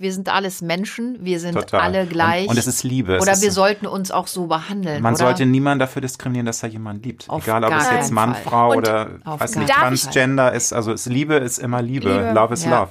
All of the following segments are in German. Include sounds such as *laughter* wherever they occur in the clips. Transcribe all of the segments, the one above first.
Wir sind alles Menschen, wir sind Total. alle gleich. Und, und es ist Liebe. Oder ist, wir sollten uns auch so behandeln. Man oder? sollte niemanden dafür diskriminieren, dass er jemanden liebt. Auf Egal, ob es jetzt Mann, Fall. Frau Und oder weiß nicht, Transgender ist. Also es, Liebe ist immer Liebe. Liebe. Love is Ja. love.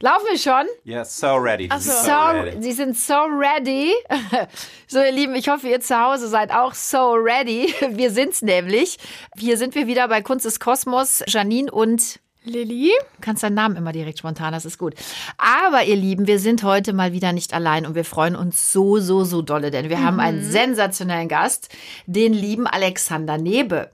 Laufen wir schon? Yes, so ready. Ach so. So ready. Sie sind so ready. *laughs* So, ihr Lieben, ich hoffe, ihr zu Hause seid auch so ready. *laughs* Wir sind's nämlich. Hier sind wir wieder bei Kunst des Kosmos. Janine und Lilly? Du kannst deinen Namen immer direkt spontan, das ist gut. Aber ihr Lieben, wir sind heute mal wieder nicht allein und wir freuen uns so, so, so dolle, denn wir haben einen sensationellen Gast, den lieben Alexander Nebe.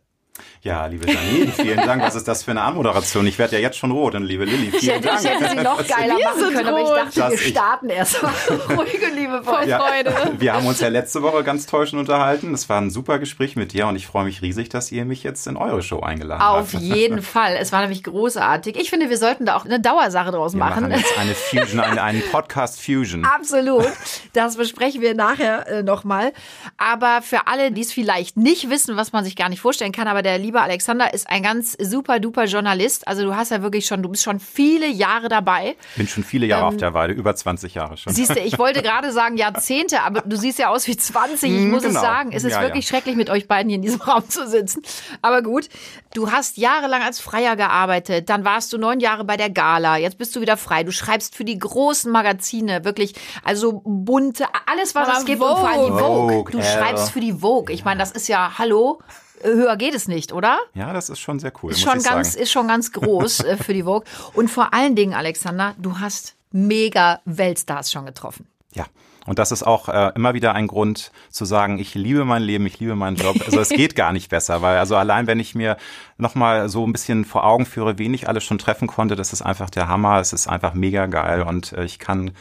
Ja, liebe Janine, vielen Dank. Was ist das für eine Anmoderation? Ich werde ja jetzt schon rot. Und liebe Lilly, Ich vielen hätte, Dank. ich hätte sie noch *laughs* geiler Wir machen können, aber ich dachte, Dass wir ich- starten erst mal *laughs* ruhig und liebevoll. Ja, Freude. Wir haben uns ja letzte Woche ganz täuschend unterhalten. Das war ein super Gespräch mit dir und ich freue mich riesig, dass ihr mich jetzt in eure Show eingeladen Auf habt. jeden *laughs* Fall. Es war nämlich großartig. Ich finde, wir sollten da auch eine Dauersache draus Wir machen. machen jetzt eine Fusion, eine, einen Podcast Fusion. Absolut. Das besprechen wir nachher äh, nochmal. Aber für alle, die es vielleicht nicht wissen, was man sich gar nicht vorstellen kann, aber der liebe Alexander ist ein ganz super duper Journalist. Also du hast ja wirklich schon, du bist schon viele Jahre dabei. Bin schon viele Jahre auf der Weide, über 20 Jahre schon. Ähm, Siehst du, ich wollte *laughs* gerade sagen Jahrzehnte, aber du siehst ja aus wie 20. Ich Mm, muss es genau. sagen. Es ist Ja, wirklich ja. schrecklich, mit euch beiden hier in diesem *laughs* Raum zu sitzen. Aber gut, du hast jahrelang als Freier gearbeitet. Dann warst du neun Jahre bei der Gala. Jetzt bist du wieder frei. Du schreibst für die großen Magazine, wirklich, also bunte, alles, was Aber es gibt. Und vor allem die Vogue. Vogue, Du schreibst für die Vogue. Ich meine, das ist ja, hallo, höher geht es nicht, oder? Ja, das ist schon sehr cool, Ist schon ganz, sagen. ist schon ganz groß äh, für die Vogue. Und vor allen Dingen, Alexander, du hast mega Weltstars schon getroffen. Ja. Und das ist auch äh, immer wieder ein Grund zu sagen, ich liebe mein Leben, ich liebe meinen Job. Also es *laughs* geht gar nicht besser, weil also allein wenn ich mir nochmal so ein bisschen vor Augen führe, wen ich alles schon treffen konnte, das ist einfach der Hammer. Es ist einfach mega geil und äh, ich kann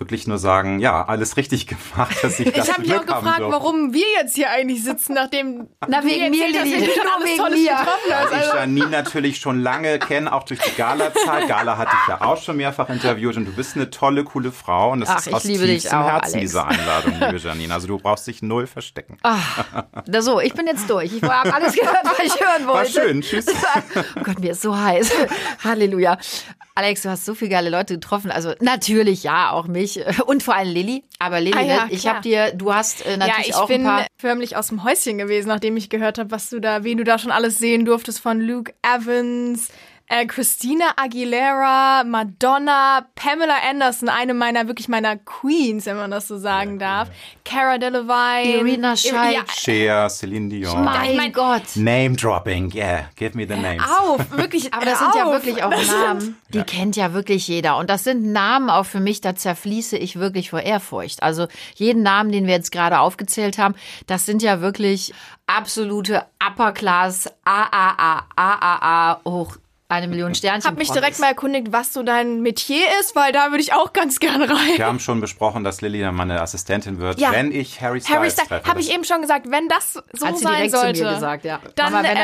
wirklich nur sagen, ja, alles richtig *laughs* gemacht, dass ich das Ich habe mich auch haben gefragt, warum wir jetzt hier eigentlich sitzen, nachdem Na, wegen mir, dass wir schon alles wegen Tolles mir. getroffen hast. Weil ich Also, Janine natürlich schon lange kenne, auch durch die Gala-Zeit. Gala hatte ich ja auch schon mehrfach interviewt und du bist eine tolle, coole Frau und das Ach, ist ich aus tiefstem auch, Herzen Alex. diese Einladung, liebe Janine. Also du brauchst dich null verstecken. Na so, ich bin jetzt durch. Ich habe alles gehört, was ich hören War wollte. schön, tschüss. *laughs* Oh Gott, mir ist so heiß. Halleluja. Alex, du hast so viele geile Leute getroffen. Also natürlich, ja, auch mich *laughs* und vor allem Lilly. Aber Lilly, Ah ja, ich habe dir, du hast äh, ja, natürlich ich auch bin ein paar... förmlich aus dem Häuschen gewesen, nachdem ich gehört habe, was du da, wen du da schon alles sehen durftest von Luke Evans, äh, Christina Aguilera, Madonna, Pamela Anderson, eine meiner wirklich meiner Queens, wenn man das so sagen darf, Cara Delevingne, Irina Shayk. ja, Cher, Celine Dion. mein, mein- Gott. Name dropping, yeah, give me the names. auf, wirklich. Aber das sind ja auf. wirklich auch Das sind- Namen, *laughs* die kennt ja wirklich jeder. Und das sind Namen auch für mich, da zerfließe ich wirklich vor Ehrfurcht. Also jeden Namen, den wir jetzt gerade aufgezählt haben, das sind ja wirklich absolute Upper Class, AAA, AAA, hoch eine Million Sternchen. Hab mich Promis. direkt mal erkundigt, was so dein Metier ist, weil da würde ich auch ganz gerne rein. Wir haben schon besprochen, dass Lilly dann meine Assistentin wird, Ja. wenn ich Harry Styles Harry Styles, habe ich eben schon gesagt, wenn das so Hat sie sein direkt sollte. zu mir gesagt, ja. Dann, Mama, wenn äh,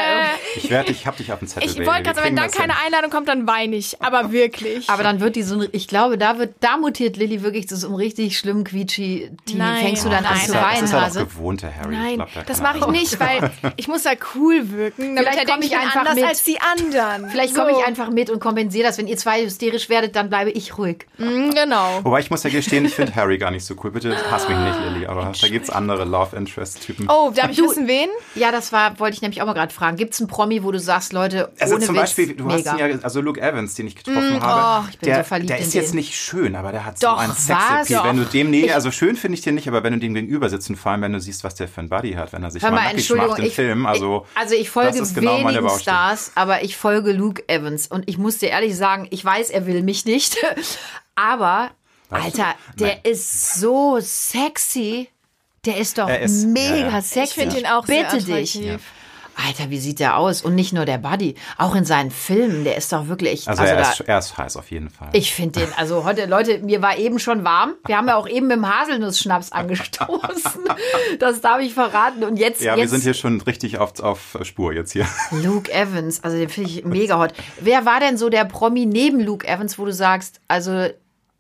ich werde, ich hab dich auf dem Zettel. ich wollte gerade sagen, wenn dann keine hin. Einladung kommt, dann weine ich. Aber *laughs* wirklich. aber dann wird die so, ein- ich glaube, da wird, da mutiert Lilly wirklich zu so einem richtig schlimmen quietschi. Nein. Fängst du dann Oh, an zu ja- das weinen, ist ja doch gewohnte Harry. Ich Nein, glaub, da das mache ich nicht, weil *laughs* ich muss ja cool wirken. Damit Vielleicht er komm denkt, ich einfach anders mit. als die anderen. Vielleicht. Komme ich einfach mit und kompensiere das. Wenn ihr zwei hysterisch werdet, dann bleibe ich ruhig. Mm, Genau. Wobei ich muss ja gestehen, ich finde Harry gar nicht so cool. Bitte hass mich nicht, Lilly, aber da gibt's andere Love Interest-Typen. Oh, darf ich wissen, wen? Ja, das war, wollte ich nämlich auch mal gerade fragen. Gibt es einen Promi, wo du sagst, Leute, Also ohne zum Witz, Beispiel, du mega. hast ihn ja, also Luke Evans, den ich getroffen habe, oh, ich bin der, so verliebt der in ist den. jetzt nicht schön, aber der hat Doch, so ein was? Sexappeal. Wenn du Doch. dem, nee, also schön finde ich den nicht, aber wenn du dem gegenüber sitzt und vor allem, wenn du siehst, was der für ein Buddy hat, wenn er sich Hör mal mal, nackig Entschuldigung, macht im ich, Film, also, ich, also ich folge das ist genau meine wenigen. Stars, aber ich folge Luke Evans und ich muss dir ehrlich sagen, ich weiß, er will mich nicht, *laughs* aber du? Alter, der Nein. ist so sexy. Der ist doch ist- mega ja, ja. sexy. Ich finde ihn auch sehr Bitte dich. Alter, wie sieht der aus? Und nicht nur der Buddy, auch in seinen Filmen, der ist doch wirklich. Also, also er, da, ist, er ist heiß auf jeden Fall. ich finde den, also heute, Leute, mir war eben schon warm. Wir haben ja auch eben mit dem Haselnussschnaps angestoßen. *laughs* Das darf ich verraten. Und jetzt, ja, jetzt wir sind hier schon richtig auf, auf Spur jetzt hier. *laughs* Luke Evans, also den finde ich mega hot. Wer war denn so der Promi neben Luke Evans, wo du sagst, also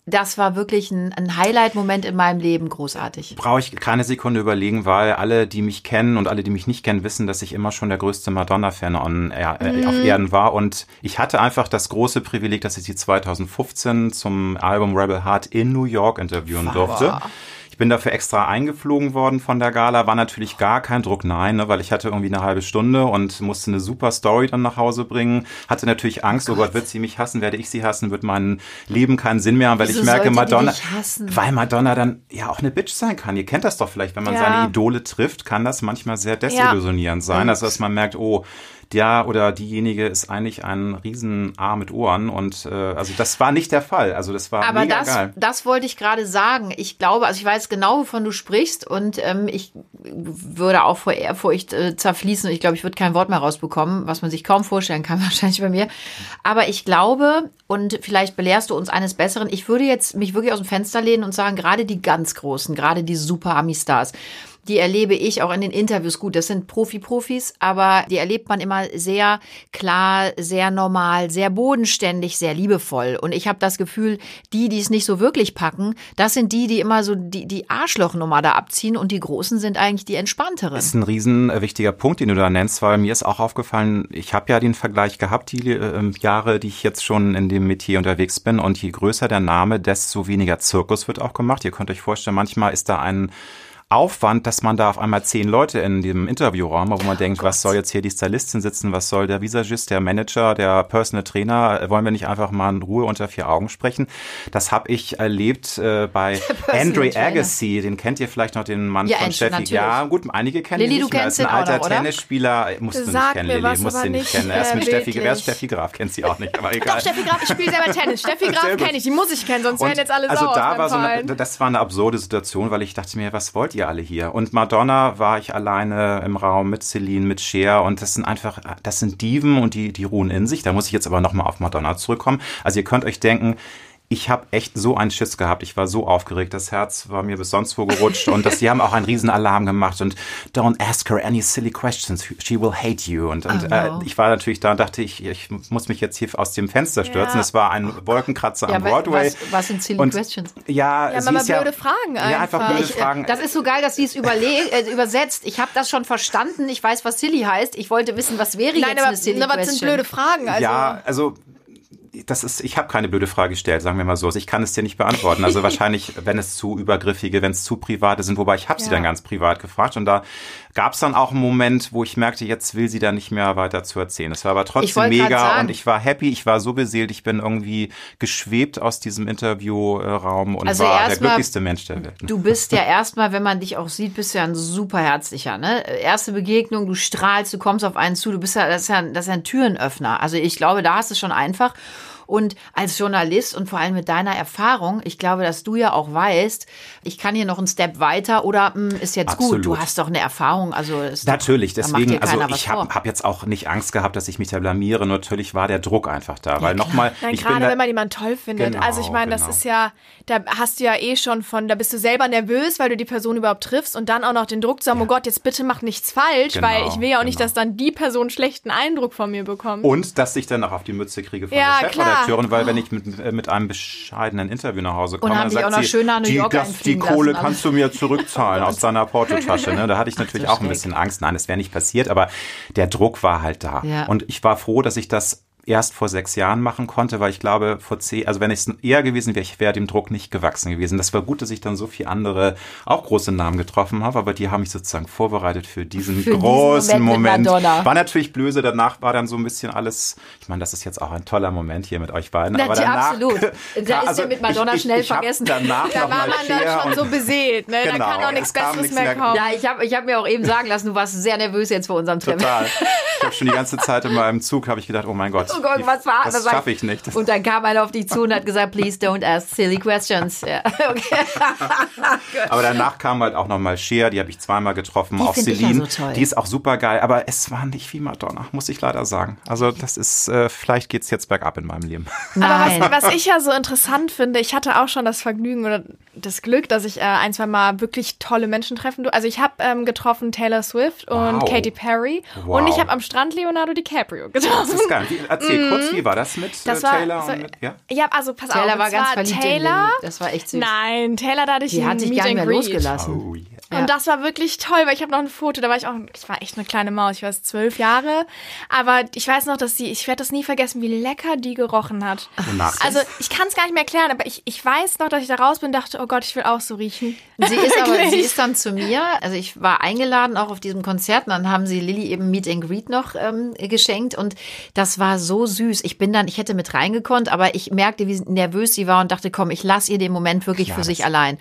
das war wirklich ein, ein Highlight-Moment in meinem Leben, großartig. Brauche ich keine Sekunde überlegen, weil alle, die mich kennen und alle, die mich nicht kennen, wissen, dass ich immer schon der größte Madonna-Fan on, äh, Mhm. auf Erden war. Und ich hatte einfach das große Privileg, dass ich sie 2015 zum Album Rebel Heart in New York interviewen durfte. Ich bin dafür extra eingeflogen worden von der Gala, war natürlich gar kein Druck, nein, ne, weil ich hatte irgendwie eine halbe Stunde und musste eine super Story dann nach Hause bringen. Hatte natürlich Angst, oh Gott, wird sie mich hassen, werde ich sie hassen, wird mein Leben keinen Sinn mehr haben, weil Wieso ich merke, Madonna, weil Madonna dann ja auch eine Bitch sein kann. Ihr kennt das doch vielleicht, wenn man Ja. seine Idole trifft, kann das manchmal sehr desillusionierend sein. Also dass man merkt, oh, der oder diejenige ist eigentlich ein riesen A mit Ohren und äh, also das war nicht der Fall. Also das war Aber mega das, geil. das wollte ich gerade sagen. Ich glaube, also ich weiß genau, wovon du sprichst und ähm, ich würde auch vor Ehrfurcht äh, zerfließen und ich glaube, ich würde kein Wort mehr rausbekommen, was man sich kaum vorstellen kann, *laughs* wahrscheinlich bei mir. Aber ich glaube, und vielleicht belehrst du uns eines Besseren, ich würde jetzt mich wirklich aus dem Fenster lehnen und sagen, gerade die ganz Großen, gerade die Super Ami-Stars, die erlebe ich auch in den Interviews. Gut, das sind Profi-Profis, aber die erlebt man immer sehr klar, sehr normal, sehr bodenständig, sehr liebevoll. Und ich habe das Gefühl, die, die es nicht so wirklich packen, das sind die, die immer so die, die Arschlochnummer da abziehen und die Großen sind eigentlich die entspannteren. Das ist ein riesen äh, wichtiger Punkt, den du da nennst, weil mir ist auch aufgefallen, ich habe ja den Vergleich gehabt, die äh, Jahre, die ich jetzt schon in dem Metier unterwegs bin und je größer der Name, desto weniger Zirkus wird auch gemacht. Ihr könnt euch vorstellen, manchmal ist da ein Aufwand, dass man da auf einmal zehn Leute in dem Interviewraum, wo man denkt, was soll jetzt hier die Stylistin sitzen, was soll der Visagist, der Manager, der Personal Trainer, Äh, wollen wir nicht einfach mal in Ruhe unter vier Augen sprechen? Das habe ich erlebt äh, bei *laughs* Andre. Agassi, den kennt ihr vielleicht noch, den Mann Ja, von Steffi. Ja, gut, einige kennen Lilly, ihn du nicht mehr. kennst ist ein alter noch? Tennisspieler, musst du nicht kennen, Lilly, musst du nicht kennen. Er ist mit Steffi, wer ist. Steffi Graf? Kennt sie auch nicht, aber egal. Doch, Steffi Graf, ich spiele selber Tennis. Steffi *laughs* Graf kenne ich, die muss ich kennen, sonst wären jetzt alle also sauer da aus war so eine, das war eine absurde Situation, weil ich dachte mir, was wollt ihr alle hier? Und Madonna war ich alleine im Raum mit Celine, mit Cher und das sind einfach, das sind Diven und die, die ruhen in sich. Da muss ich jetzt aber nochmal auf Madonna zurückkommen. Also ihr könnt euch denken, ich habe echt so einen Schiss gehabt. Ich war so aufgeregt. Das Herz war mir bis sonst wo gerutscht. Und das, die haben auch einen riesen Alarm gemacht. Und don't ask her any silly questions. She will hate you. Und, und Oh, no. äh, ich war natürlich da und dachte, ich, ich muss mich jetzt hier aus dem Fenster stürzen. Ja. Es war ein Wolkenkratzer Ja, am wa- Broadway. was- was sind silly und, questions? Ja, Ja, sie Mama, ist ja, blöde Fragen Ja, einfach einfach. blöde Ich, äh, Fragen. Das ist so geil, dass sie es äh, übersetzt. Ich habe das schon verstanden. Ich weiß, was silly heißt. Ich wollte wissen, was wäre Nein, jetzt aber, eine silly aber das question. sind blöde Fragen. Also, ja, also das ist, ich habe keine blöde Frage gestellt, sagen wir mal so. Also ich kann es dir nicht beantworten. Also *laughs* wahrscheinlich, wenn es zu übergriffige, wenn es zu private sind, wobei ich habe sie Ja. dann ganz privat gefragt und da gab es dann auch einen Moment, wo ich merkte, jetzt will sie da nicht mehr weiter zu erzählen. Es war aber trotzdem mega und ich war happy, ich war so beseelt, ich bin irgendwie geschwebt aus diesem Interviewraum und Also war der mal- glücklichste Mensch der Welt. Du bist ja erstmal, wenn man dich auch sieht, bist du ja ein super herzlicher. Ne? Erste Begegnung, du strahlst, du kommst auf einen zu, du bist ja, das ist ja, das ist ja ein Türenöffner. Also ich glaube, da hast du es schon einfach. Und als Journalist und vor allem mit deiner Erfahrung, ich glaube, dass du ja auch weißt, ich kann hier noch einen Step weiter oder hm, ist jetzt gut. Du Absolut. hast doch eine Erfahrung. Also Natürlich, da deswegen, also ich habe hab jetzt auch nicht Angst gehabt, dass ich mich da blamiere. Natürlich war der Druck einfach da, weil nochmal, gerade da, wenn man jemanden toll findet. Genau, also ich meine, das genau. ist ja, da hast du ja eh schon von, da bist du selber nervös, weil du die Person überhaupt triffst und dann auch noch den Druck zu haben, oh Gott, jetzt bitte mach nichts falsch, Genau, weil ich will ja auch nicht, genau. dass dann die Person einen schlechten Eindruck von mir bekommt. Und dass ich dann auch auf die Mütze kriege von Ja, der klar. Chefredakteurin, weil wenn ich mit, äh, mit einem bescheidenen Interview nach Hause komme, dann sagt auch noch sie, die, das, die Kohle lassen, kannst du mir zurückzahlen aus *laughs* deiner Portotasche. Ne? Da hatte ich *laughs* natürlich auch ein bisschen Angst. Nein, das wäre nicht passiert, aber der Druck war halt da. Ja. Und ich war froh, dass ich das erst vor sechs Jahren machen konnte, weil ich glaube, vor zehn, also wenn ich es eher gewesen wäre, ich wäre dem Druck nicht gewachsen gewesen. Das war gut, dass ich dann so viele andere, auch große Namen getroffen habe, aber die haben mich sozusagen vorbereitet für diesen Für diesen großen Moment mit Moment. Madonna. War natürlich blöse, danach war dann so ein bisschen alles, ich meine, das ist jetzt auch ein toller Moment hier mit euch beiden. Na, aber ja, danach, absolut. *laughs* Da ist ja mit Madonna schnell ich vergessen. Danach da war man dann schon so beseelt, ne? Genau, da kann auch nichts Besseres mehr. kommen. Ja, ich habe ich hab mir auch eben sagen lassen, du warst sehr nervös jetzt vor unserem Treffen. Total. Ich habe schon die *laughs* ganze Zeit in meinem Zug habe ich gedacht, oh mein Gott, Ahnung, irgendwas war. Das schaffe ich nicht. Und dann kam einer auf dich zu und hat gesagt, please don't ask silly questions. Ja, *laughs* okay. *laughs* aber danach kam halt auch nochmal Cher, die habe ich zweimal getroffen, Die auch ich ja Celine. so toll. Die ist auch super geil, aber es war nicht wie Madonna, muss ich leider sagen. Also das ist, äh, vielleicht geht's jetzt bergab in meinem Leben. Nein. Aber was, was ich ja so interessant finde, ich hatte auch schon das Vergnügen oder das Glück, dass ich äh, ein, zwei Mal wirklich tolle Menschen treffen durfte. Also ich habe ähm, getroffen Taylor Swift und Wow. Katy Perry Wow. und ich habe am Strand Leonardo DiCaprio Das getroffen. ist geil. Erzähl kurz, wie war das mit Das äh, war Taylor? so- und mit, ja? Ja, also pass Taylor auf. war es ganz verliebt in Taylor. Lily. Das war echt süß. Nein, Taylor, da hatte ich Die ein hat sich Meet gar nicht mehr losgelassen. Oh, yeah. Ja. Und das war wirklich toll, weil ich habe noch ein Foto, da war ich auch, ich war echt eine kleine Maus, ich war jetzt zwölf Jahre, aber ich weiß noch, dass sie, ich werde das nie vergessen, wie lecker die gerochen hat. Wonach Also ich kann es gar nicht mehr erklären, aber ich, ich weiß noch, dass ich da raus bin und dachte, oh Gott, ich will auch so riechen. Sie ist aber, sie ist dann zu mir, also ich war eingeladen auch auf diesem Konzert und dann haben sie Lilly eben Meet and Greet noch ähm, geschenkt und das war so süß. Ich bin dann, ich hätte mit reingekonnt, aber ich merkte, wie nervös sie war und dachte, komm, ich lasse ihr den Moment wirklich für sich allein.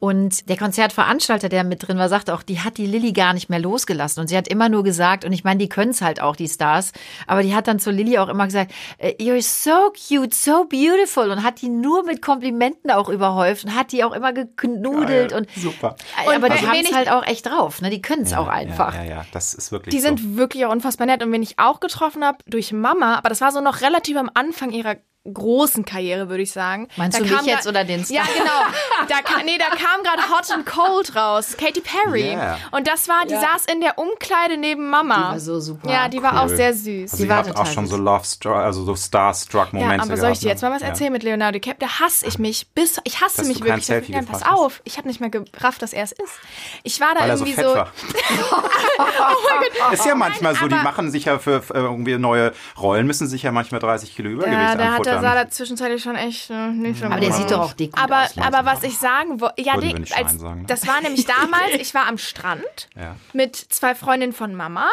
Und der Konzertveranstalter, der mit drin war, sagte auch, die hat die Lilly gar nicht mehr losgelassen. Und sie hat immer nur gesagt, und ich meine, die können es halt auch, die Stars, aber die hat dann zu Lilly auch immer gesagt, äh, you're so cute, so beautiful und hat die nur mit Komplimenten auch überhäuft und hat die auch immer geknudelt Geil. und Super. und aber die haben es halt auch echt drauf, ne? Die können es auch einfach. Ja, ja, ja, das ist wirklich Die so. sind wirklich auch unfassbar nett. Und wen ich auch getroffen habe, durch Mama, aber das war so noch relativ am Anfang ihrer großen Karriere, würde ich sagen. Meinst Da du mich kam jetzt oder den Star? Ja, genau. Da, kam, nee, da kam gerade Hot and Cold raus. Katy Perry. Yeah. Und das war, die Ja. saß in der Umkleide neben Mama. Die war so super. Ja, die war Cool. auch sehr süß. Also Die war auch schon so Love Struck, also so Starstruck-Momente Ja, aber soll ich dir gehabt, jetzt mal was ne? erzählen mit Leonardo DiCaprio? Da hasse ich mich bis, ich hasse Dass mich wirklich. Selfie Nein, pass auf, ich habe nicht mehr gerafft, dass er es ist. Ich war da Weil er so irgendwie fett so, war. *laughs* ist ja manchmal so, die machen sich ja für irgendwie neue Rollen, müssen sich ja manchmal 30 Kilo Übergewicht ja, hat, der sah da zwischenzeitlich schon echt äh, nicht so Aber der sieht doch auch dick aber, aus. aber was ich sagen wollte, ja, nicht als, sagen, ne? das war nämlich *laughs* damals, ich war am Strand Ja. mit zwei Freundinnen von Mama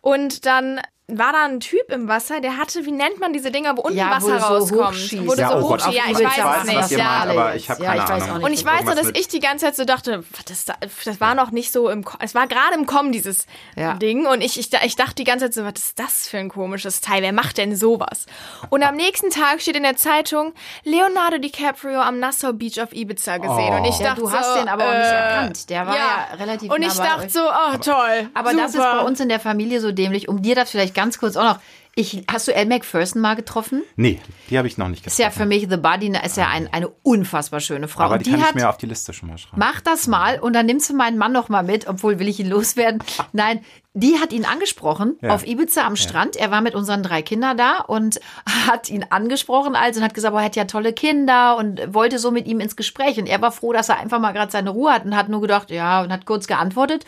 und dann war da ein Typ im Wasser, der hatte, wie nennt man diese Dinger, wo unten Ja, Wasser so rauskommt? Wo du Ja, so oh Gott. Ja, ich weiß es was nicht. Ja. aber ich habe Ja, keine ich weiß Ahnung. auch nicht. Und ich weiß nur, dass ich die ganze Zeit so dachte, das, das war noch nicht so im, es war gerade im Kommen, dieses Ja. Ding. Und ich, ich, ich dachte die ganze Zeit so, was ist das für ein komisches Teil? Wer macht denn sowas? Und am nächsten Tag steht in der Zeitung, Leonardo DiCaprio am Nassau Beach auf Ibiza gesehen. Und ich Ja, dachte du hast so, den aber auch nicht äh, erkannt. Der war ja, relativ Und nah ich bei dachte euch. so, oh toll. Aber das ist super. bei uns in der Familie so dämlich. Um dir das vielleicht ganz kurz auch noch. Ich, hast du Elle Macpherson mal getroffen? Nee, die habe ich noch nicht Ist ja getroffen. für mich The Buddy, ist ja ein, eine unfassbar schöne Frau. aber Und die, kann hat ich mir auf die Liste schon mal schreiben. Mach das mal und dann nimmst du meinen Mann noch mal mit, obwohl will ich ihn loswerden. *laughs* Nein, die hat ihn angesprochen Ja. auf Ibiza am Strand. Er war mit unseren drei Kindern da und hat ihn angesprochen also und hat gesagt, boah, er hat ja tolle Kinder und wollte so mit ihm ins Gespräch. Und er war froh, dass er einfach mal gerade seine Ruhe hat und hat nur gedacht, ja, und hat kurz geantwortet.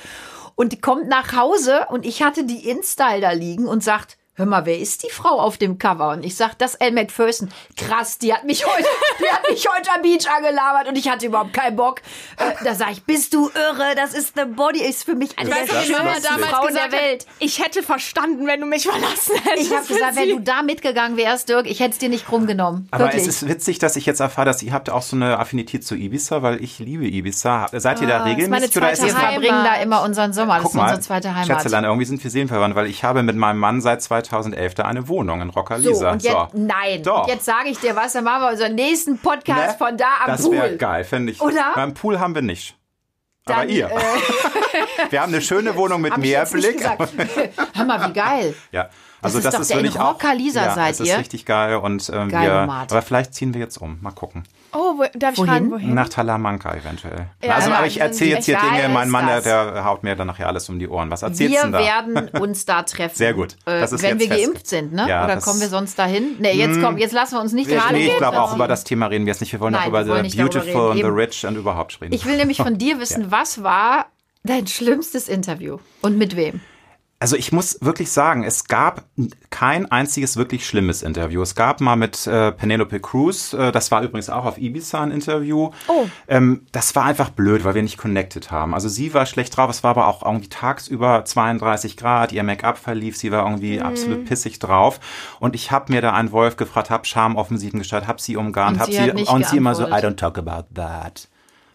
Und die kommt nach Hause und ich hatte die InStyle da liegen und sagt, Hör mal, wer ist die Frau auf dem Cover? Und ich sag, das Elle Macpherson. Krass, die hat mich heute, die hat mich heute am Beach angelabert und ich hatte überhaupt keinen Bock. Äh, da sag ich, bist du irre? Das ist The Body, ist für mich eine der schönsten damals Frauen der hat, Welt. ich hätte verstanden, wenn du mich verlassen hättest. Ich habe gesagt, wenn du da mitgegangen wärst, Dirk, ich hätte es dir nicht krumm genommen. Aber Wirklich. es ist witzig, dass ich jetzt erfahre, dass ihr habt auch so eine Affinität zu Ibiza, weil ich liebe Ibiza. Seid ihr da Ah, ist meine regelmäßig oder ist wir verbringen da immer unseren Sommer. Das Guck ist mal, unsere zweite Heimat. Schätzelein, irgendwie sind wir seelenverwandt, weil ich habe mit meinem Mann seit 2011 da eine Wohnung in So, Rockerlisa. und jetzt, nein. Doch. Jetzt sage ich dir was, dann machen wir unseren nächsten Podcast Ne? von da am Das Pool. wäre geil, fände ich. Oder? Beim Pool haben wir nicht. Aber Dann, ihr. äh, *laughs* wir haben eine schöne Wohnung mit Meerblick. *laughs* Hör mal, wie geil. Ja. Also ist das ist der in wirklich auch. Ja, seid das ist ihr? richtig geil und ähm, Geile wir. Mart. Aber vielleicht ziehen wir jetzt um. Mal gucken. Oh, wo, darf ich Wohin? fragen, wohin? Nach Talamanca eventuell. Ja, also, ja, aber ich erzähle jetzt hier Dinge. Mein Mann, der, der haut mir dann nachher alles um die Ohren. Was erzählst du Wir denn da? werden *laughs* uns da treffen. Sehr gut. Äh, Das ist wenn wir fest. geimpft sind, ne? Ja, Oder kommen wir sonst dahin? Nee, jetzt, komm, jetzt lassen wir uns nicht Wir- gerade nee, ich glaube auch über das Thema reden wir jetzt nicht. Wir wollen Nein, auch über wir wollen The Beautiful and the. Rich und überhaupt reden. Ich will nämlich *laughs* von dir wissen, was war dein schlimmstes Interview und mit wem? Also ich muss wirklich sagen, es gab kein einziges wirklich schlimmes Interview. Es gab mal mit äh, Penelope Cruz, äh, das war übrigens auch auf Ibiza ein Interview. Oh. Ähm, das war einfach blöd, weil wir nicht connected haben. Also sie war schlecht drauf, es war aber auch irgendwie tagsüber 32 Grad, ihr Make-up verlief, sie war irgendwie Mhm. absolut pissig drauf. Und ich habe mir da einen Wolf gefragt, hab Scham offensiven gestaltet, hab sie umgarnt, Und hab sie sie, hat nicht und sie immer so, I don't talk about that.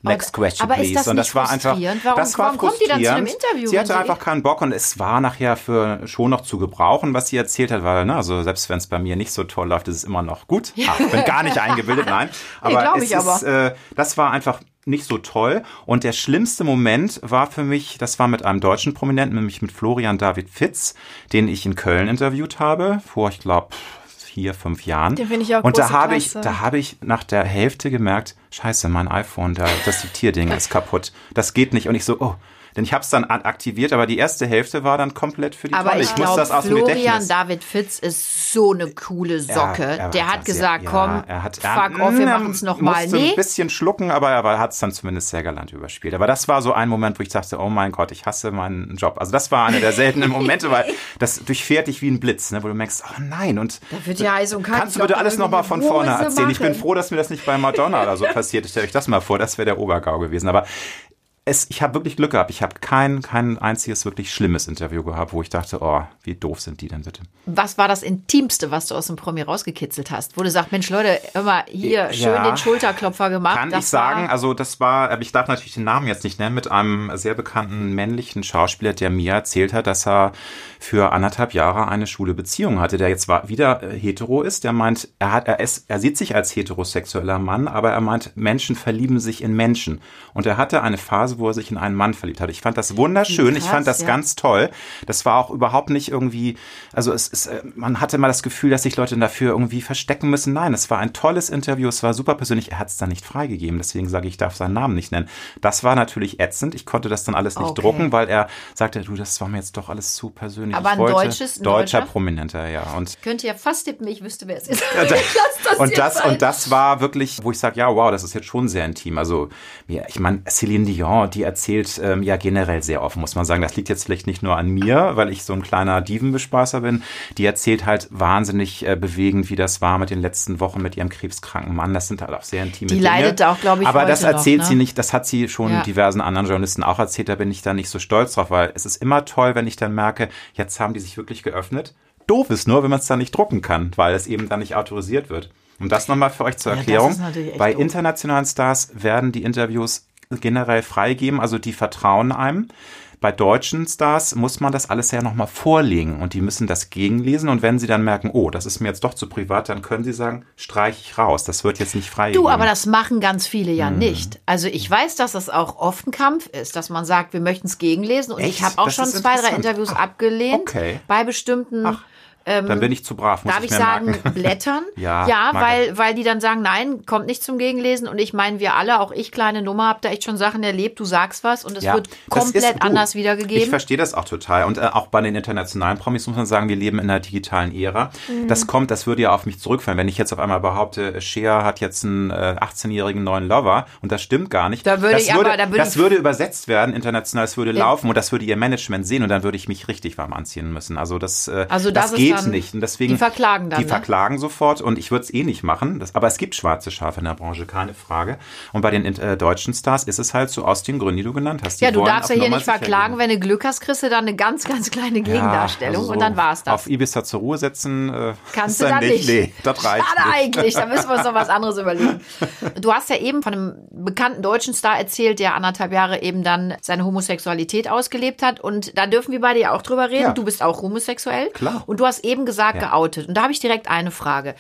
Next question, aber please. ist das und nicht das war einfach? Warum- das war warum kommt die dann zu einem. Interview, Sie hatte einfach keinen Bock und es war nachher für schon noch zu gebrauchen, was sie erzählt hat, weil, ne, also selbst wenn es bei mir nicht so toll läuft, ist es immer noch gut. Ah, ich bin gar nicht eingebildet, nein. *laughs* Aber glaub es ich ist, aber. äh, das war einfach nicht so toll. Und der schlimmste Moment war für mich, das war mit einem deutschen Prominenten, nämlich mit Florian David Fitz, den ich in Köln interviewt habe, vor, ich glaube, vier, fünf Jahren. Den finde ich auch Und da habe ich, da habe ich nach der Hälfte gemerkt, scheiße, mein iPhone, da, das Diktierding ist kaputt. Das geht nicht. Und ich so, oh. Denn ich habe es dann aktiviert, aber die erste Hälfte war dann komplett für die Aber Tonne. ich muss glaube, das aus dem Florian Gedächtnis. David Fitz ist so eine coole Socke. er der hat gesagt, ja, komm, er hat, fuck off, wir machen es nochmal. Nee, ein bisschen schlucken, aber er hat es dann zumindest sehr galant überspielt. Aber das war so ein Moment, wo ich dachte, oh mein Gott, ich hasse meinen Job. Also das war einer der seltenen Momente, weil *laughs* das durchfährt dich wie ein Blitz, ne, wo du merkst, oh nein. Und Da wird ja heiß und kalt. Kannst du Ich bitte alles nochmal von vorne erzählen? Ich bin froh, dass mir das nicht bei Madonna oder so *laughs* passiert ist. Stell euch das mal vor, das wäre der Obergau gewesen. Aber es, ich habe wirklich Glück gehabt. Ich habe kein, kein einziges wirklich schlimmes Interview gehabt, wo ich dachte, oh, wie doof sind die denn bitte? Was war das Intimste, was du aus dem Promi rausgekitzelt hast? Wo du sagst, Mensch, Leute, immer hier schön Ja. den Schulterklopfer gemacht. Kann das ich sagen, also das war, aber ich darf natürlich den Namen jetzt nicht nennen, mit einem sehr bekannten männlichen Schauspieler, der mir erzählt hat, dass er für anderthalb Jahre eine schwule Beziehung hatte, der jetzt war, wieder äh, hetero ist. Der meint, er hat, er ist, er sieht sich als heterosexueller Mann, aber er meint, Menschen verlieben sich in Menschen. Und er hatte eine Phase, wo er sich in einen Mann verliebt hat. Ich fand das wunderschön. ich Krass, fand das ja. ganz toll. Das war auch überhaupt nicht irgendwie, also es ist, äh, man hatte mal das Gefühl, dass sich Leute dafür irgendwie verstecken müssen. Nein, es war ein tolles Interview, es war super persönlich. Er hat es dann nicht freigegeben, deswegen sage ich, ich darf seinen Namen nicht nennen. Das war natürlich ätzend. Ich konnte das dann alles nicht Okay. drucken, weil er sagte, du, das war mir jetzt doch alles zu persönlich. Aber ich ein wollte, deutsches- ein deutscher? Prominenter, ja. Und könnte ja fast tippen, ich wüsste, wer es ist. *laughs* und das, und das, und das war wirklich, wo ich sage, ja, wow, das ist jetzt schon sehr intim. Also, ja, ich meine, Céline Dion, die erzählt ähm, ja generell sehr offen, muss man sagen. Das liegt jetzt vielleicht nicht nur an mir, weil ich so ein kleiner Dievenbespaßer bin. Die erzählt halt wahnsinnig äh, bewegend, wie das war mit den letzten Wochen mit ihrem krebskranken Mann. Das sind halt auch sehr intime Die Dinge. leidet auch, glaub ich, Aber das erzählt noch, ne? sie nicht, das hat sie schon Ja. diversen anderen Journalisten auch erzählt. Da bin ich da nicht so stolz drauf, weil es ist immer toll, wenn ich dann merke, jetzt haben die sich wirklich geöffnet. Doof ist nur, wenn man es dann nicht drucken kann, weil es eben dann nicht autorisiert wird. Um das nochmal für euch zur Ja, Erklärung. echt Bei internationalen Stars werden die Interviews generell freigegeben, also die vertrauen einem. Bei deutschen Stars muss man das alles ja nochmal vorlegen und die müssen das gegenlesen und wenn sie dann merken, oh, das ist mir jetzt doch zu privat, dann können sie sagen, streich ich raus, das wird jetzt nicht freigegeben. Du, aber das machen ganz viele ja Mhm. nicht. Also ich weiß, dass das auch oft ein Kampf ist, dass man sagt, wir möchten es gegenlesen. Und Echt? ich habe auch Das schon zwei, drei. Interviews Ach, abgelehnt. okay. Bei bestimmten dann bin ich zu brav, muss Darf ich mir sagen, merken. *laughs* Blättern? Ja, ja weil, weil die dann sagen, nein, kommt nicht zum Gegenlesen. Und ich meine, wir alle, auch ich, kleine Nummer, hab da echt schon Sachen erlebt. Du sagst was und es Ja, wird komplett anders Ich wiedergegeben. verstehe das auch total. Und äh, auch bei den internationalen Promis muss man sagen, wir leben in einer digitalen Ära. Mhm. Das kommt, das würde ja auf mich zurückfallen. Wenn ich jetzt auf einmal behaupte, Cher hat jetzt einen äh, 18-jährigen neuen Lover und das stimmt gar nicht. Da würde das ich aber- da würde das ich- würde übersetzt werden, international, es würde laufen und das würde ihr Management sehen und dann würde ich mich richtig warm anziehen müssen. Also das, äh, Also das das ist geht nicht. Und deswegen, die verklagen dann, Die ne? verklagen sofort und ich würde es eh nicht machen. Das, aber es gibt schwarze Schafe in der Branche, keine Frage. Und bei den äh, deutschen Stars ist es halt so aus den Gründen, die du genannt hast. Die ja, du darfst ja hier nicht verklagen. Wenn du Glück hast, kriegst du dann eine ganz, ganz kleine Gegendarstellung also so und dann war's das. Auf Ibiza zur Ruhe setzen äh, Kannst du dann nicht. Nee, das reicht Schade nicht. eigentlich, da müssen wir uns noch was anderes überlegen. *laughs* Du hast ja eben von einem bekannten deutschen Star erzählt, der anderthalb Jahre eben dann seine Homosexualität ausgelebt hat. Und da dürfen wir beide ja auch drüber reden. Ja. Du bist auch homosexuell. Klar. Und du hast eben gesagt, Ja. geoutet. Und da habe ich direkt eine Frage.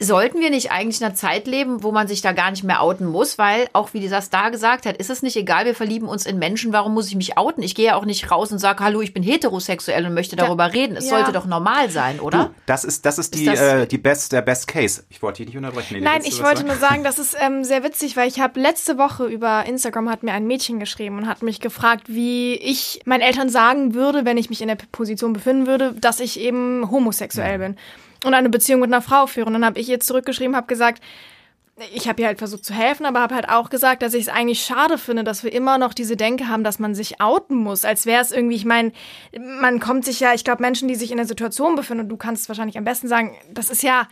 Sollten wir nicht eigentlich in einer Zeit leben, wo man sich da gar nicht mehr outen muss? Weil, auch wie dieser Star gesagt hat, ist es nicht egal, wir verlieben uns in Menschen, warum muss ich mich outen? Ich gehe ja auch nicht raus und sage, hallo, ich bin heterosexuell und möchte darüber reden. Es ja. sollte doch normal sein, oder? Du, das ist, das ist die, das- äh, die best, der Best Case. Ich wollte dich nicht unterbrechen. Nee, Nein, ich wollte sagen? nur sagen, *laughs* das ist ähm, sehr witzig, weil ich habe letzte Woche über Instagram hat mir ein Mädchen geschrieben und hat mich gefragt, wie ich meinen Eltern sagen würde, wenn ich mich in der Position befinden würde, dass ich eben homosexuell bin und eine Beziehung mit einer Frau führe. Und dann habe ich ihr zurückgeschrieben, habe gesagt, ich habe ihr halt versucht zu helfen, aber habe halt auch gesagt, dass ich es eigentlich schade finde, dass wir immer noch diese Denke haben, dass man sich outen muss, als wäre es irgendwie, ich meine, man kommt sich ja, ich glaube, Menschen, die sich in der Situation befinden, und du kannst es wahrscheinlich am besten sagen, das ist ja,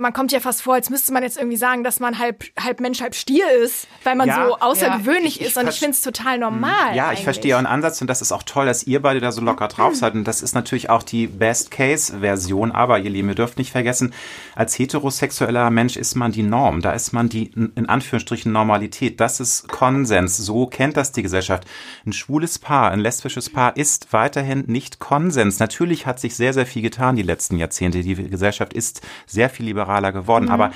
man kommt ja fast vor, als müsste man jetzt irgendwie sagen, dass man halb, halb Mensch, halb Stier ist, weil man Ja. so außergewöhnlich Ja. Ich- ich ist. Und ich finde es total normal. Ja, ich eigentlich. verstehe euren Ansatz und das ist auch toll, dass ihr beide da so locker drauf seid. Und das ist natürlich auch die Best-Case-Version. Aber ihr Lieben, ihr dürft nicht vergessen, als heterosexueller Mensch ist man die Norm. Da ist man die, in Anführungsstrichen, Normalität. Das ist Konsens. So kennt das die Gesellschaft. Ein schwules Paar, ein lesbisches Paar ist weiterhin nicht Konsens. Natürlich hat sich sehr, sehr viel getan die letzten Jahrzehnte. Die Gesellschaft ist sehr viel liberaler geworden. Aber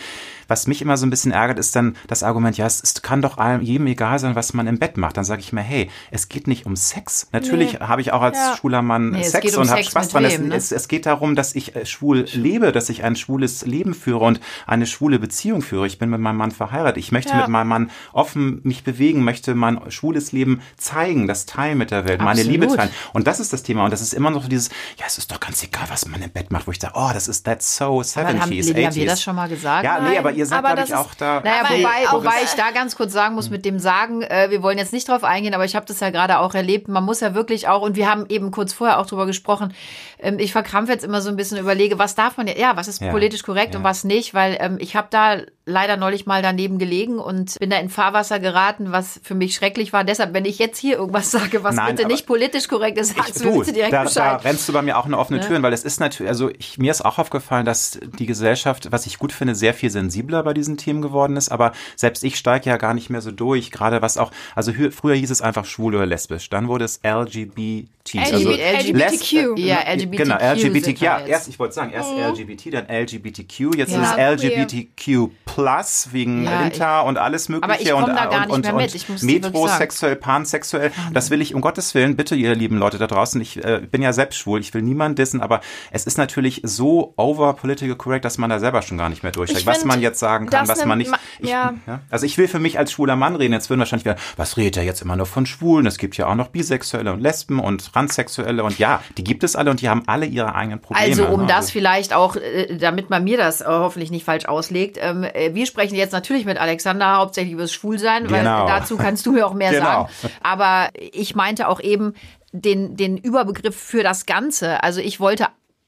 was mich immer so ein bisschen ärgert, ist dann das Argument, ja, es, es kann doch jedem egal sein, was man im Bett macht. Dann sage ich mir, hey, es geht nicht um Sex. Natürlich habe ich auch als Ja. schwuler Mann Nee, Sex um und habe Spaß dran. wem, ne? es, es, geht darum, dass ich äh, schwul lebe, dass ich ein schwules Leben führe und eine schwule Beziehung führe. Ich bin mit meinem Mann verheiratet. Ich möchte Ja. mit meinem Mann offen mich bewegen, möchte mein schwules Leben zeigen, das teilen mit der Welt, meine Absolut. Liebe teilen. Und das ist das Thema. Und das ist immer noch so dieses, ja, es ist doch ganz egal, was man im Bett macht, wo ich sage, oh, das ist that's so 70s, Aber haben, Lili, 80s. haben wir das schon mal gesagt? Ja, nee, aber ihr seid, aber glaube das ich, ist- auch da. Naja, wobei, auch wobei ich da ganz kurz sagen muss mit dem Sagen, äh, wir wollen jetzt nicht drauf eingehen, aber ich habe das ja gerade auch erlebt. Man muss ja wirklich auch, und wir haben eben kurz vorher auch drüber gesprochen, ähm, ich verkrampfe jetzt immer so ein bisschen und überlege, was darf man, ja, ja was ist Ja, politisch korrekt ja. und was nicht, weil ähm, ich habe da leider neulich mal daneben gelegen und bin da in Fahrwasser geraten, was für mich schrecklich war. Deshalb, wenn ich jetzt hier irgendwas *laughs* sage, was Nein, bitte nicht politisch korrekt ist, sagst du mir Du, bitte direkt da, da rennst du bei mir auch eine offene Tür, weil es ist natürlich, also ich, mir ist auch aufgefallen, dass die Gesellschaft, was ich gut finde, sehr viel sensibler bei diesen Themen geworden ist, aber selbst ich steige ja gar nicht mehr so durch, gerade was auch, also hü- früher hieß es einfach schwul oder lesbisch, dann wurde es LGBT. also LGBT LGBTQ. Ja, Äh, LGBTQ Genau, LGBT, sind ja, wir erst, ich wollte sagen, erst LGBT, dann LGBTQ, jetzt Ja. ist es. LGBTQ plus wegen Ja, Inter und alles mögliche komm und, da gar und, nicht und, mehr mit, und sagen. metrosexuell, pansexuell, das will ich um Gottes Willen, bitte ihr lieben Leute da draußen, ich äh, bin ja selbst schwul, ich will niemanden dissen, aber es ist natürlich so over political correct, dass man da selber schon gar nicht mehr durchsteigt, was man jetzt sagen kann, was man nicht. Ich, ja. Also ich will für mich als schwuler Mann reden, jetzt würden wahrscheinlich wieder, was redet er jetzt immer nur von Schwulen? Es gibt ja auch noch Bisexuelle und Lesben und Transsexuelle und ja, die gibt es alle und die haben alle ihre eigenen Probleme. Also um ne? das vielleicht auch, äh, damit man mir das äh, hoffentlich nicht falsch auslegt, ähm, äh, wir sprechen jetzt natürlich mit Alexander hauptsächlich über das Schwulsein, weil Genau. dazu kannst du mir auch mehr *laughs* Genau. sagen. Aber ich meinte auch eben den, den Überbegriff für das Ganze. Also ich wollte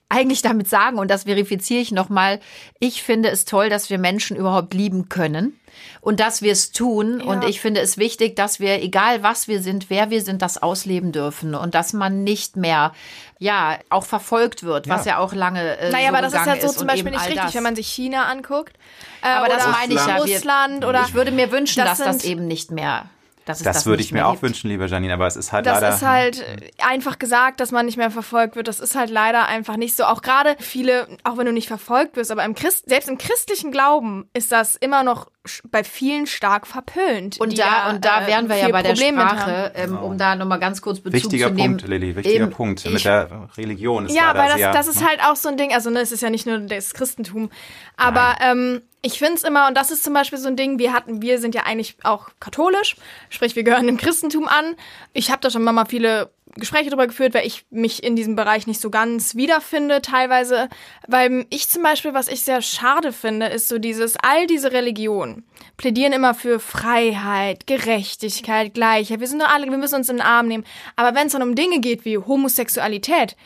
eigentlich damit sagen, und das verifiziere ich nochmal, ich finde es toll, dass wir Menschen überhaupt lieben können und dass wir es tun. Und ich finde es wichtig, dass wir, egal was wir sind, wer wir sind, das ausleben dürfen und dass man nicht mehr, ja, auch verfolgt wird, was ja auch lange äh, Naja, so aber das ist ja gegangen so zum Beispiel nicht richtig, das. wenn man sich China anguckt. Äh, Aber das meine ich ja. Russland oder ich würde mir wünschen, Das dass das eben nicht mehr, dass es Das, das würde ich mir auch gibt. wünschen, liebe Janine, aber es ist halt Das leider. ist halt einfach gesagt, dass man nicht mehr verfolgt wird. Das ist halt leider einfach nicht so. Auch gerade viele, auch wenn du nicht verfolgt wirst, aber im Christ, selbst im christlichen Glauben ist das immer noch bei vielen stark verpönt. Und da, und da äh, wären wir ja viel bei der Problem mit haben. Sprache, ähm, um da nochmal ganz kurz Bezug Wichtiger zu nehmen. Punkt, Lilly, wichtiger Eben, Punkt. Mit der Religion ist Ja, weil das, sehr, das ist ne? halt auch so ein Ding, also ne, es ist ja nicht nur das Christentum, aber ähm, ich finde es immer, und das ist zum Beispiel so ein Ding, wir hatten, wir sind ja eigentlich auch katholisch, sprich wir gehören dem Christentum an. Ich habe da schon mal viele Gespräche drüber geführt, weil ich mich in diesem Bereich nicht so ganz wiederfinde teilweise, weil ich zum Beispiel, was ich sehr schade finde, ist so dieses, all diese Religionen plädieren immer für Freiheit, Gerechtigkeit, Gleichheit, wir sind doch alle, wir müssen uns in den Arm nehmen, aber wenn es dann um Dinge geht wie Homosexualität,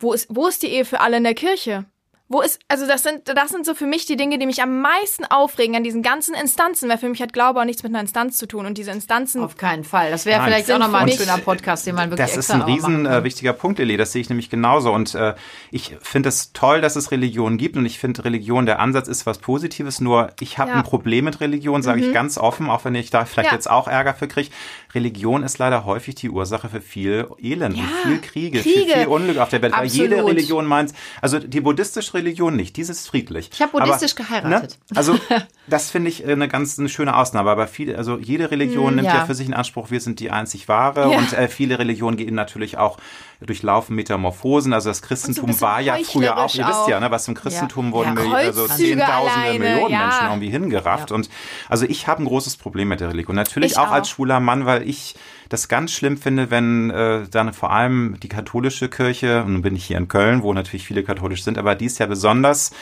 wo ist, wo ist die Ehe für alle in der Kirche? Wo ist, also das sind, das sind so für mich die Dinge, die mich am meisten aufregen an diesen ganzen Instanzen, weil für mich hat Glaube auch nichts mit einer Instanz zu tun und diese Instanzen. Auf keinen Fall. Das wäre vielleicht auch nochmal ein schöner Podcast, den man wirklich Das ist ein riesen äh, wichtiger Punkt, Eli. Das sehe ich nämlich genauso. Und äh, ich finde es toll, dass es Religionen gibt. Und ich finde Religion, der Ansatz ist was Positives. Nur ich habe Ja. Mhm. ein Problem mit Religion, sage ich ganz offen, auch wenn ich da vielleicht Ja. jetzt auch Ärger für kriege. Religion ist leider häufig die Ursache für viel Elend und viel Kriege, Kriege. für viel Unglück auf der Welt. Weil jede Absolut. Religion meint, also die buddhistische Religion nicht, die ist friedlich. Ich hab buddhistisch geheiratet. Ne? Also *laughs* das finde ich äh, eine ganz eine schöne Ausnahme. Aber viele, also jede Religion nimmt ja. ja. für sich in Anspruch, wir sind die einzig wahre. Ja. Und äh, viele Religionen gehen natürlich auch durchlaufen Metamorphosen. Also das Christentum bisschen war ja früher auch, ihr wisst ja, auch. ne, was im Christentum Ja. wurden Ja, also Zehntausende, Millionen ja. Menschen irgendwie hingerafft. Und also ich habe ein großes Problem mit der Religion. Natürlich Ich auch, als auch. schwuler Mann, weil ich das ganz schlimm finde, wenn äh, dann vor allem die katholische Kirche, und nun bin ich hier in Köln, wo natürlich viele katholisch sind, aber dies ja besonders,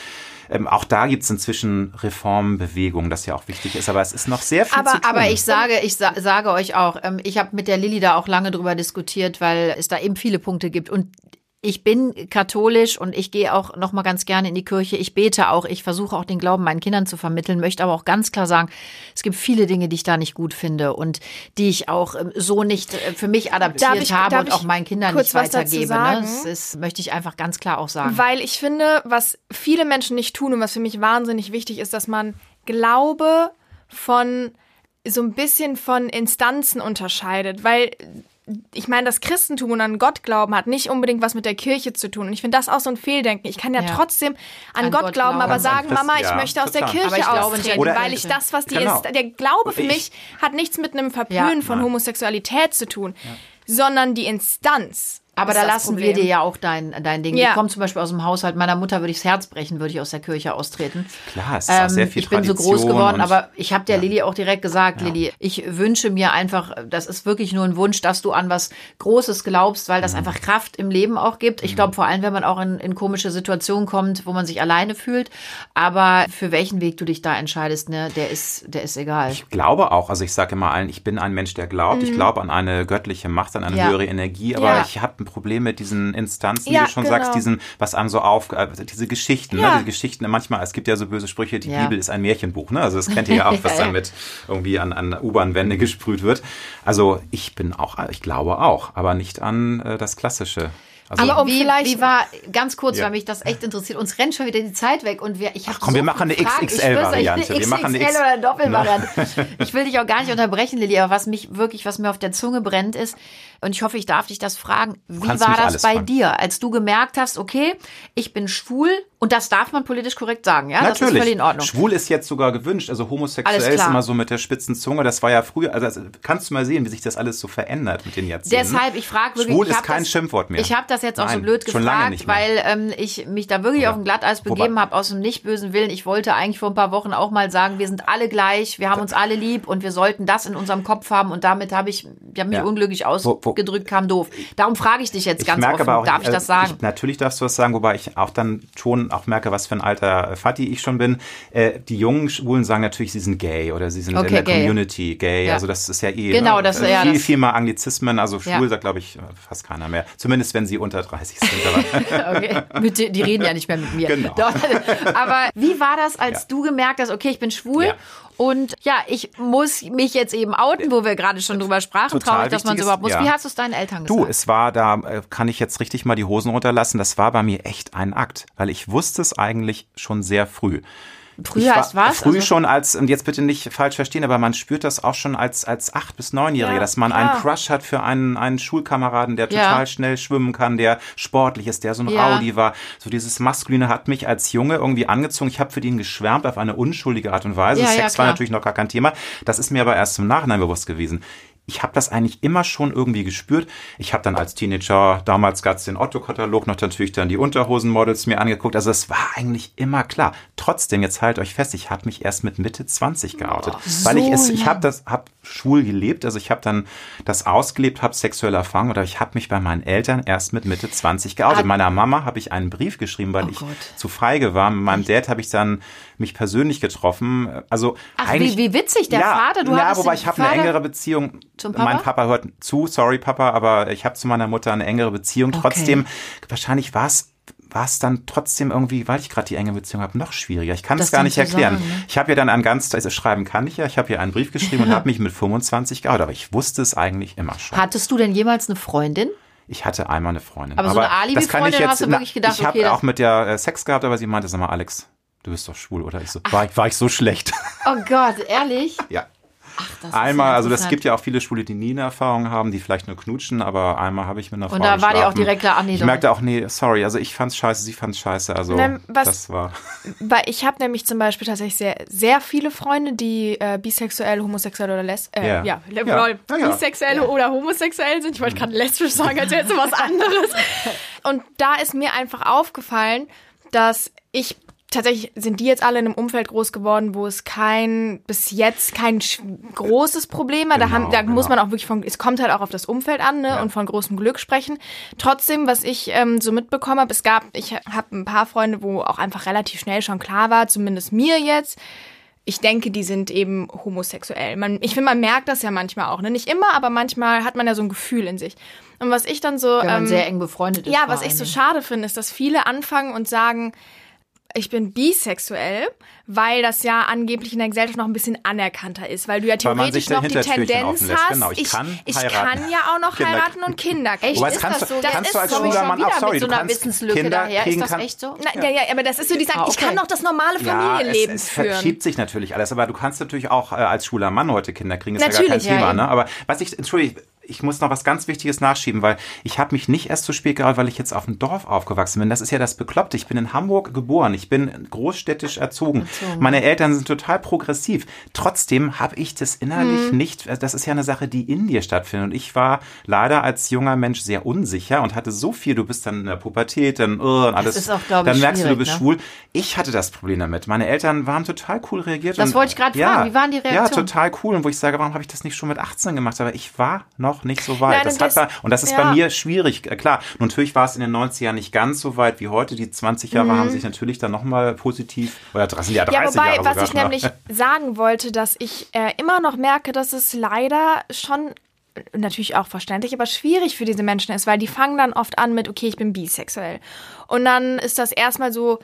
ähm, auch da gibt es inzwischen Reformbewegungen, das ja auch wichtig ist, aber es ist noch sehr viel Aber- zu tun. Aber ich sage, ich sa sage euch auch, ähm, ich habe mit der Lilly da auch lange drüber diskutiert, weil es da eben viele Punkte gibt. Und ich bin katholisch und ich gehe auch noch mal ganz gerne in die Kirche. Ich bete auch. Ich versuche auch den Glauben meinen Kindern zu vermitteln, möchte aber auch ganz klar sagen, es gibt viele Dinge, die ich da nicht gut finde und die ich auch ähm, so nicht äh, für mich adaptiert ich, habe und auch meinen Kindern nicht weitergebe. Ne? sagen? Das ist, möchte ich einfach ganz klar auch sagen. Weil ich finde, was viele Menschen nicht tun und was für mich wahnsinnig wichtig ist, dass man Glaube von so ein bisschen von Instanzen unterscheidet, weil ich meine, das Christentum und an Gott glauben hat nicht unbedingt was mit der Kirche zu tun. Und ich finde das auch so ein Fehldenken. Ich kann ja, Ja. trotzdem an, An Gott, Gott glauben, glauben. aber sagen, Christ- Mama, ich ja, möchte aus der. Kirche austreten, weil ich das, was die Genau. ist, der Glaube für Ich- mich hat nichts mit einem Verpönen Ja. von. Homosexualität zu tun, sondern die Instanz. Aber da lassen wir Problem. dir ja auch dein, dein Ding. Ja. Ich komme zum Beispiel aus dem Haushalt meiner Mutter, würde ich das Herz brechen, würde ich aus der Kirche austreten. Klar, es ist auch sehr viel Ähm, ich bin so groß geworden, aber ich habe der Ja. Lilly auch direkt gesagt, Ja. Lilly, ich wünsche mir einfach, das ist wirklich nur ein Wunsch, dass du an was Großes glaubst, weil das Mhm. einfach Kraft im Leben auch gibt. Ich glaube vor allem, wenn man auch in, in komische Situationen kommt, wo man sich alleine fühlt. Aber für welchen Weg du dich da entscheidest, ne, der ist, der ist egal. Ich glaube auch, also ich sage immer allen, ich bin ein Mensch, der glaubt. Ich glaube an eine göttliche Macht, an eine Mhm. Ja. höhere Energie, aber Ja. ich habe ein Problem mit diesen Instanzen, Ja, wie du schon genau. sagst, diesen, was einem so auf, äh, diese Geschichten, Ja. ne? Die Geschichten, manchmal, es gibt ja so böse Sprüche, die Ja. Bibel ist ein Märchenbuch, ne? Also das kennt ihr *laughs* ja auch, was dann mit irgendwie an, an U-Bahn-Wände gesprüht wird. Also ich bin auch, ich glaube auch, aber nicht an äh, das Klassische. Also, Aber um wie, vielleicht- wie war, ganz kurz, Ja. weil mich das echt interessiert, uns rennt schon wieder die Zeit weg und wir, ich Ach komm, wir so machen viele eine XXL-Variante. Wir machen eine XXL oder eine Doppelvariante. *laughs* Ich will dich auch gar nicht unterbrechen, Lilly, aber was mich wirklich, was mir auf der Zunge brennt ist, und ich hoffe, ich darf dich das fragen, wie war das bei fragen. dir, als du gemerkt hast, okay, ich bin schwul und das darf man politisch korrekt sagen, ja? Das ist Natürlich. völlig in Ordnung. Schwul ist jetzt sogar gewünscht. Also homosexuell ist immer so mit der spitzen Zunge. Das war ja früher. Also kannst du mal sehen, wie sich das alles so verändert mit den Jahrzehnten. Deshalb, ich frage wirklich. Schwul ich ist kein das, Schimpfwort mehr. Ich habe das jetzt auch so blöd gefragt, weil ähm, ich mich da wirklich Ja. auf ein Glatteis begeben habe, aus dem nicht bösen Willen. Ich wollte eigentlich vor ein paar Wochen auch mal sagen, wir sind alle gleich, wir haben uns alle lieb und wir sollten das in unserem Kopf haben. Und damit habe ich, ich hab mich Ja. unglücklich ausgedrückt, kam doof. Darum frage ich dich jetzt ganz merke offen, auch, darf ich äh, das sagen? Ich, natürlich darfst du das sagen, wobei ich auch dann schon auch merke, was für ein alter Fatti ich schon bin. Äh, die jungen Schwulen sagen natürlich, sie sind gay oder sie sind Okay, in der gay. Community gay. Ja. Also das ist ja eh Genau, ne? das- ja, viel, das- viel mal Anglizismen. Also schwul sagt, glaube ich, fast keiner mehr. Zumindest wenn sie unter 30 sind. Aber *laughs* Okay. Die die reden ja nicht mehr mit mir. Genau. Doch, aber wie war das, als Ja. du gemerkt hast, okay, ich bin schwul Ja. und ja, ich muss mich jetzt eben outen, wo wir gerade schon drüber sprachen. Total Traurig, dass man so wichtig überhaupt muss. ja. Wie hast du es deinen Eltern Du, gesagt? es war da, äh, kann ich jetzt richtig mal die Hosen runterlassen, das war bei mir echt ein Akt, weil ich wusste es eigentlich schon sehr früh. Früh Ich war heißt was? Früh Also- schon als, und jetzt bitte nicht falsch verstehen, aber man spürt das auch schon als, als acht- bis neunjähriger, Ja, dass man klar. einen Crush hat für einen, einen Schulkameraden, der Ja. total schnell schwimmen kann, der sportlich ist, der so ein Ja. Rowdy war. So dieses Maskuline hat mich als Junge irgendwie angezogen. Ich habe für den geschwärmt auf eine unschuldige Art und Weise. Ja, Sex war natürlich noch gar kein Thema. Das ist mir aber erst im Nachhinein bewusst gewesen. Ich habe das eigentlich immer schon irgendwie gespürt. Ich habe dann als Teenager, damals gab es den Otto-Katalog, noch natürlich dann die Unterhosenmodels mir angeguckt. Also es war eigentlich immer klar. Trotzdem, jetzt halt euch fest, ich habe mich erst mit Mitte 20 geoutet. weil ich es, ich habe das, habe schwul gelebt, also ich habe dann das ausgelebt, habe sexuelle Erfahrung oder ich habe mich bei meinen Eltern erst mit Mitte 20 geoutet. Ah. Meiner Mama habe ich einen Brief geschrieben, weil Oh ich Gott. zu feige war. Mit meinem Dad habe ich dann mich persönlich getroffen. Also Ach, eigentlich, wie, wie witzig, der ja, Vater, du ja, wobei ich habe eine engere Beziehung. zum Papa? Mein Papa hört zu, sorry Papa, aber ich habe zu meiner Mutter eine engere Beziehung. Okay. Trotzdem, wahrscheinlich war es war es dann trotzdem irgendwie, weil ich gerade die enge Beziehung habe, noch schwieriger. Ich kann Das es gar nicht erklären. sagen, ne? Ich habe ja dann ein ganz, also schreiben kann ich ja, ich habe ja einen Brief geschrieben und habe *laughs* mich mit 25 geoutet, aber ich wusste es eigentlich immer schon. Hattest du denn jemals eine Freundin? Ich hatte einmal eine Freundin. Aber so eine Alibi-Freundin, jetzt- hast du wirklich gedacht, Ich habe okay, auch mit der äh, Sex gehabt, aber sie meinte, sag mal, Alex, du bist doch schwul, oder? Ich so, war, war ich so schlecht? Oh Gott, ehrlich? *laughs* ja. Ist Einmal, ja also das gibt ja auch viele Schwule, die nie eine Erfahrung haben, die vielleicht nur knutschen, aber einmal habe ich mit einer Frau Und da war dir auch direkt klar, ach nee, Ich doch. merkte auch, nee, sorry, also ich fand's scheiße, sie fand's scheiße, also Nein, was- das war... *laughs* Weil ich habe nämlich zum Beispiel tatsächlich sehr, sehr viele Freunde, die äh, bisexuell, homosexuell oder les äh, Ja. ja, Ja. lol, Ja, ja. bisexuell oder homosexuell sind. Ich wollte gerade lesbisch sagen, als wäre es was anderes. *laughs* Und da ist mir einfach aufgefallen, dass ich tatsächlich sind die jetzt alle in einem Umfeld groß geworden, wo es kein bis jetzt kein großes Problem war. da, Genau, haben, da muss genau. man auch wirklich von es kommt halt auch auf das Umfeld an ne, Ja. und von großem Glück sprechen. Trotzdem, was ich ähm, so mitbekommen habe, es gab ich habe ein paar Freunde, wo auch einfach relativ schnell schon klar war, zumindest mir jetzt ich denke, die sind eben homosexuell. Man, ich finde, man merkt das ja manchmal auch. Ne? Nicht immer, aber manchmal hat man ja so ein Gefühl in sich. Und was ich dann so. Wenn man ähm, sehr eng befreundet ist. ja, was ich so schade finde, ist, dass viele anfangen und sagen, ich bin bisexuell, weil das ja angeblich in der Gesellschaft noch ein bisschen anerkannter ist, weil du ja theoretisch noch die Tendenz hast. Genau, ich kann ich kann ja auch noch Kinder- heiraten und Kinder kriegen. Echt? Wobei, ist kannst das du- so? kannst das du als ist schwuler Mann wieder auch, sorry, mit so du einer kannst Wissenslücke Kinder daher. kriegen Ist das echt so? Na, ja, ja, aber das ist so, die Ah, ich kann noch das normale Ja, Familienleben es, es führen. verschiebt sich natürlich alles, aber du kannst natürlich auch äh, als schwuler Mann heute Kinder kriegen, ist ja Natürlich, gar kein ja, Thema. eben. ne? Aber was ich, entschuldige, ich muss noch was ganz Wichtiges nachschieben, weil ich habe mich nicht erst zu spät geoutet, weil ich jetzt auf dem Dorf aufgewachsen bin. Das ist ja das Bekloppte. Ich bin in Hamburg geboren. Ich bin großstädtisch erzogen. Meine Eltern sind total progressiv. Trotzdem habe ich das innerlich Mhm. nicht. Das ist ja eine Sache, die in dir stattfindet. Und ich war leider als junger Mensch sehr unsicher und hatte so viel. Du bist dann in der Pubertät, dann uh, und alles. ist auch, glaub ich, dann merkst du, du bist ne? schwul. Ich hatte das Problem damit. Meine Eltern waren total cool reagiert. Das und- wollte ich gerade ja, fragen. Wie waren die Ja, Reaktionen? total cool. Und wo ich sage, warum habe ich das nicht schon mit 18 gemacht? Aber ich war noch nicht so weit. Nein, das und hat das- da, und das ist ja. bei mir schwierig. Äh, Klar, natürlich war es in den 90ern nicht ganz so weit wie heute. Die 20 Jahre haben sich natürlich dann nochmal positiv, oder das sind ja 30 Mhm. Ja, wobei, Jahre was ich ne? nämlich *laughs* sagen wollte, dass ich äh, immer noch merke, dass es leider schon äh, natürlich auch verständlich, aber schwierig für diese Menschen ist, weil die fangen dann oft an mit, okay, ich bin bisexuell. Und dann ist das erstmal so,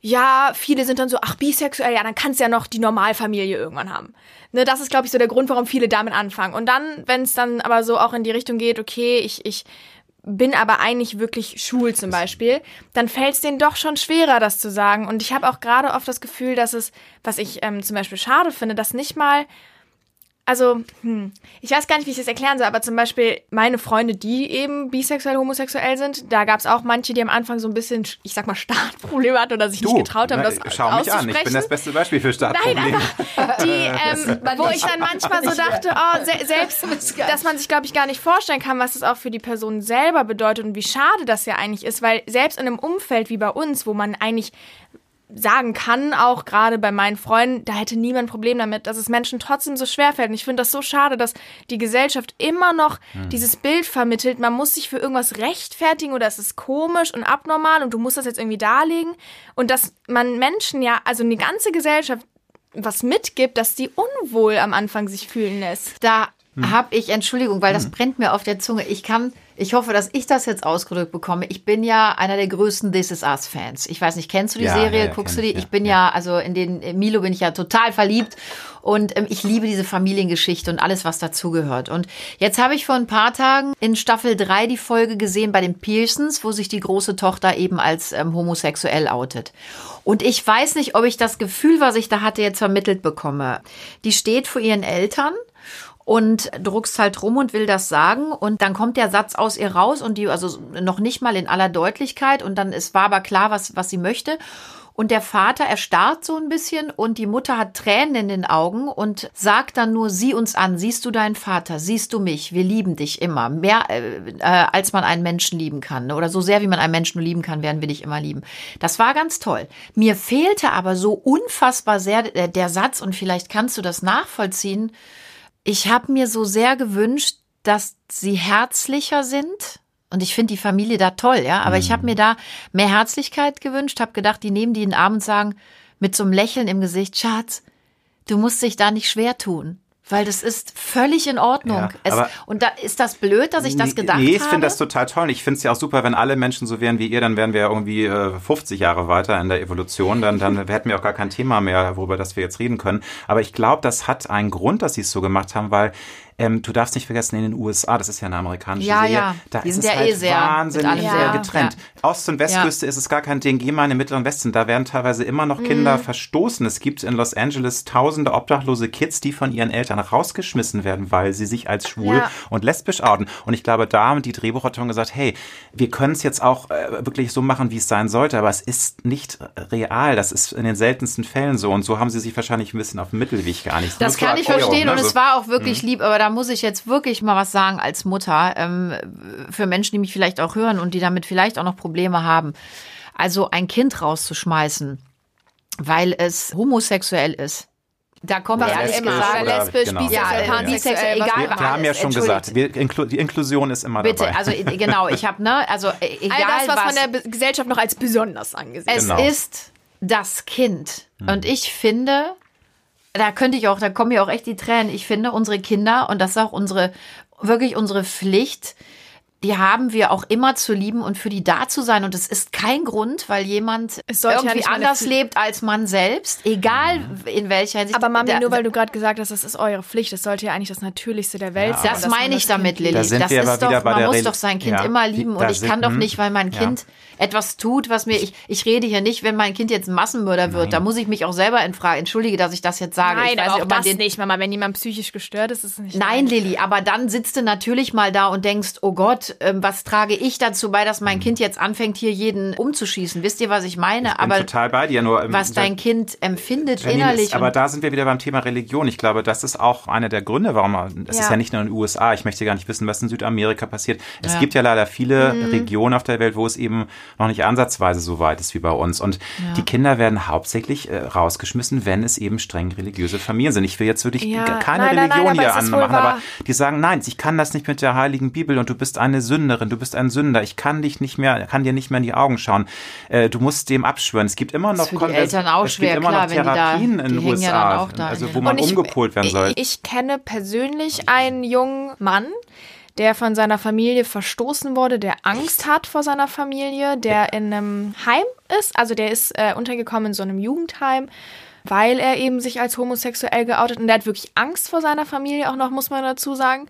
ja, viele sind dann so, ach, bisexuell, ja, dann kannst du ja noch die Normalfamilie irgendwann haben. Ne, das ist, glaube ich, so der Grund, warum viele damit anfangen. Und dann, wenn es dann aber so auch in die Richtung geht, okay, ich, ich bin aber eigentlich wirklich schwul zum Beispiel, dann fällt es denen doch schon schwerer, das zu sagen. Und ich habe auch gerade oft das Gefühl, dass es, was ich ähm, zum Beispiel schade finde, dass nicht mal also, hm, ich weiß gar nicht, wie ich das erklären soll, aber zum Beispiel meine Freunde, die eben bisexuell, homosexuell sind, da gab es auch manche, die am Anfang so ein bisschen, ich sag mal, Startprobleme hatten oder sich Du, nicht getraut haben, ne, das schau mich an. Ich bin das beste Beispiel für Startprobleme. Nein, aber die, *laughs* ähm, wo ich dann manchmal so dachte, oh, se selbst, *laughs* dass man sich, glaube ich, gar nicht vorstellen kann, was das auch für die Person selber bedeutet und wie schade das ja eigentlich ist, weil selbst in einem Umfeld wie bei uns, wo man eigentlich sagen kann, auch gerade bei meinen Freunden, da hätte niemand ein Problem damit, dass es Menschen trotzdem so schwer fällt. Und ich finde das so schade, dass die Gesellschaft immer noch dieses Bild vermittelt, man muss sich für irgendwas rechtfertigen oder es ist komisch und abnormal und du musst das jetzt irgendwie darlegen. Und dass man Menschen ja, also eine ganze Gesellschaft was mitgibt, dass die unwohl am Anfang sich fühlen lässt. Da Hm. habe ich, Entschuldigung, weil das brennt mir auf der Zunge. Ich kann, ich hoffe, dass ich das jetzt ausgedrückt bekomme. Ich bin ja einer der größten This Is Us Fans. Ich weiß nicht, kennst du die Ja, Serie? ja, Guckst du die? ich. Ich bin ja, also in den Milo bin ich ja total verliebt und ähm, ich liebe diese Familiengeschichte und alles, was dazugehört. Und jetzt habe ich vor ein paar Tagen in Staffel 3 die Folge gesehen bei den Pearsons, wo sich die große Tochter eben als ähm, homosexuell outet. Und ich weiß nicht, ob ich das Gefühl, was ich da hatte, jetzt vermittelt bekomme. Die steht vor ihren Eltern und druckst halt rum und will das sagen. Und dann kommt der Satz aus ihr raus und die also noch nicht mal in aller Deutlichkeit. Und dann es war aber klar, was was sie möchte. Und der Vater erstarrt so ein bisschen und die Mutter hat Tränen in den Augen und sagt dann nur sieh uns an, siehst du deinen Vater, siehst du mich, wir lieben dich immer, mehr äh, äh, als man einen Menschen lieben kann. Oder so sehr wie man einen Menschen nur lieben kann, werden wir dich immer lieben. Das war ganz toll. Mir fehlte aber so unfassbar sehr der, der Satz und vielleicht kannst du das nachvollziehen ich habe mir so sehr gewünscht, dass sie herzlicher sind. Und ich finde die Familie da toll, ja. Aber ich habe mir da mehr Herzlichkeit gewünscht, habe gedacht, die nehmen die in den Arm und sagen mit so einem Lächeln im Gesicht, Schatz, du musst dich da nicht schwer tun. Weil das ist völlig in Ordnung. Ja, es, und da ist das blöd, dass ich das gedacht nee, ich habe. finde das total toll. Ich finde es ja auch super, wenn alle Menschen so wären wie ihr, dann wären wir ja irgendwie äh, 50 Jahre weiter in der Evolution. Dann, dann *laughs* hätten wir auch gar kein Thema mehr, worüber das wir jetzt reden können. Aber ich glaube, das hat einen Grund, dass sie es so gemacht haben, weil ähm, du darfst nicht vergessen, in den USA, das ist ja eine amerikanische Ja, Serie, ja. da Die ist sind es ja halt eh sehr- wahnsinnig sehr getrennt. Ost- und Westküste ist es gar kein Ding. Geh mal in den Mittleren Westen, da werden teilweise immer noch Kinder Mhm. verstoßen. Es gibt in Los Angeles tausende obdachlose Kids, die von ihren Eltern rausgeschmissen werden, weil sie sich als schwul Ja. und lesbisch outen. Und ich glaube, da haben die Drehbuchautoren gesagt, hey, wir können es jetzt auch äh, wirklich so machen, wie es sein sollte, aber es ist nicht real. Das ist in den seltensten Fällen so. Und so haben sie sich wahrscheinlich ein bisschen auf den Mittelweg geeinigt. Das Nur kann ich verstehen ne? und es war auch wirklich lieb, aber da muss ich jetzt wirklich mal was sagen als Mutter ähm, für Menschen, die mich vielleicht auch hören und die damit vielleicht auch noch Probleme haben. Also ein Kind rauszuschmeißen, weil es homosexuell ist. Da wir Ja, gesagt. oder- lesbisch, genau. bisexuell, Ja, pansexuell, was- egal. Wir, wir haben ja schon gesagt, wir, Inklu die Inklusion ist immer Bitte, dabei. also äh, genau, ich habe ne, also äh, *laughs* egal All das, was, von was, der Be- Gesellschaft noch als besonders angesehen es Genau. ist das Kind Hm. und ich finde da könnte ich auch, da kommen mir auch echt die Tränen. Ich finde, unsere Kinder, und das ist auch unsere, wirklich unsere Pflicht, die haben wir auch immer zu lieben und für die da zu sein. Und es ist kein Grund, weil jemand ja irgendwie eine anders lebt als man selbst, egal in welcher Hinsicht. Aber Mami, nur weil du gerade gesagt hast, das ist eure Pflicht, das sollte ja eigentlich das Natürlichste der Welt sein. Das meine ich das damit. Lilly. Da das ist doch, man muss Rel- doch sein Kind Ja, immer lieben. Und ich sind- kann doch hm, nicht, weil mein ja. Kind etwas tut, was mir, ich, ich rede hier nicht, wenn mein Kind jetzt ein Massenmörder wird, da muss ich mich auch selber in Frage, entschuldige, dass ich das jetzt sage. ich Nein, aber auch ob man das den, nicht, Mama. Wenn jemand psychisch gestört ist, ist es nicht. Nein, Lilly, aber dann sitzt du natürlich mal da und denkst, oh Gott, ähm, was trage ich dazu bei, dass mein Hm. Kind jetzt anfängt, hier jeden umzuschießen? Wisst ihr, was ich meine? bin aber total bei dir, nur ähm, was dein Kind empfindet Janine, innerlich. Ist, aber und- da sind wir wieder beim Thema Religion. Ich glaube, das ist auch einer der Gründe, warum es ist Ja. ja nicht nur in den USA. Ich möchte gar nicht wissen, was in Südamerika passiert. Es Ja. gibt ja leider viele Mhm. Regionen auf der Welt, wo es eben noch nicht ansatzweise so weit ist wie bei uns. Und die Kinder werden hauptsächlich äh, rausgeschmissen, wenn es eben streng religiöse Familien sind. Ich will jetzt wirklich Ja. keine Nein, nein, nein, Religion aber hier anmachen, aber die sagen, nein, ich kann das nicht mit der heiligen Bibel und du bist eine Sünderin, du bist ein Sünder. Ich kann dich nicht mehr, kann dir nicht mehr in die Augen schauen. Äh, du musst dem abschwören. Es gibt immer noch für die Eltern auch es gibt schwer, immer klar, noch da- Therapien die in den ja USA, auch da also wo man ich- umgepolt werden soll. Ich, ich kenne persönlich einen jungen Mann, der von seiner Familie verstoßen wurde, der Angst hat vor seiner Familie, der in einem Heim ist. Also der ist äh, untergekommen in so einem Jugendheim, weil er eben sich als homosexuell geoutet und der hat wirklich Angst vor seiner Familie auch noch, muss man dazu sagen.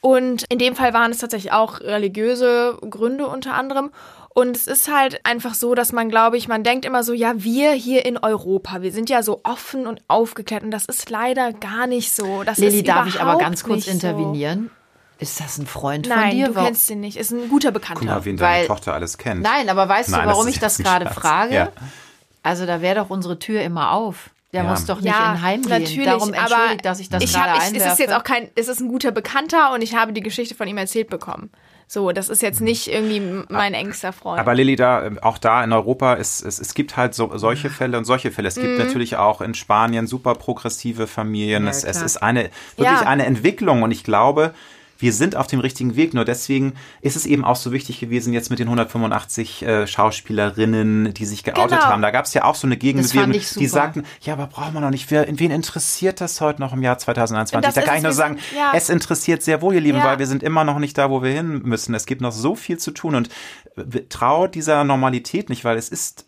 Und in dem Fall waren es tatsächlich auch religiöse Gründe unter anderem. Und es ist halt einfach so, dass man, glaube ich, man denkt immer so, ja, wir hier in Europa, wir sind ja so offen und aufgeklärt. Und das ist leider gar nicht so. Das Lilly, ist darf ich aber ganz kurz nicht so. intervenieren? Ist das ein Freund von Nein, dir? du Warum- kennst ihn nicht. Ist ein guter Bekannter. Guck mal, wen deine Weil- Tochter alles kennt. Nein, aber weißt Nein, du, das warum ist ich das gerade frage? Ja. Also da wäre doch unsere Tür immer auf. Der Ja. muss doch nicht ja, in Heim gehen. natürlich, Darum aber entschuldigt, dass ich das ich gerade hab, ich, einwerfe. Es ist jetzt auch kein, es ist ein guter Bekannter und ich habe die Geschichte von ihm erzählt bekommen. So, das ist jetzt nicht irgendwie mein engster Freund. Aber Lilly, da, äh, auch da in Europa, ist, es, es gibt halt so, solche Fälle und solche Fälle. Es gibt Mhm. natürlich auch in Spanien super progressive Familien. es, es klar. ist eine, wirklich Ja. eine Entwicklung und ich glaube, wir sind auf dem richtigen Weg. Nur deswegen ist es eben auch so wichtig gewesen, jetzt mit den 185 äh, Schauspielerinnen, die sich geoutet Genau. haben. Da gab es ja auch so eine Gegenbewegung, die sagten, ja, aber braucht man noch nicht. Wer, wen interessiert das heute noch im Jahr 2021? Das Da kann ich nur wir sagen, sind- ja. es interessiert sehr wohl, ihr Lieben, Ja. weil wir sind immer noch nicht da, wo wir hin müssen. Es gibt noch so viel zu tun und äh, traut dieser Normalität nicht, weil es ist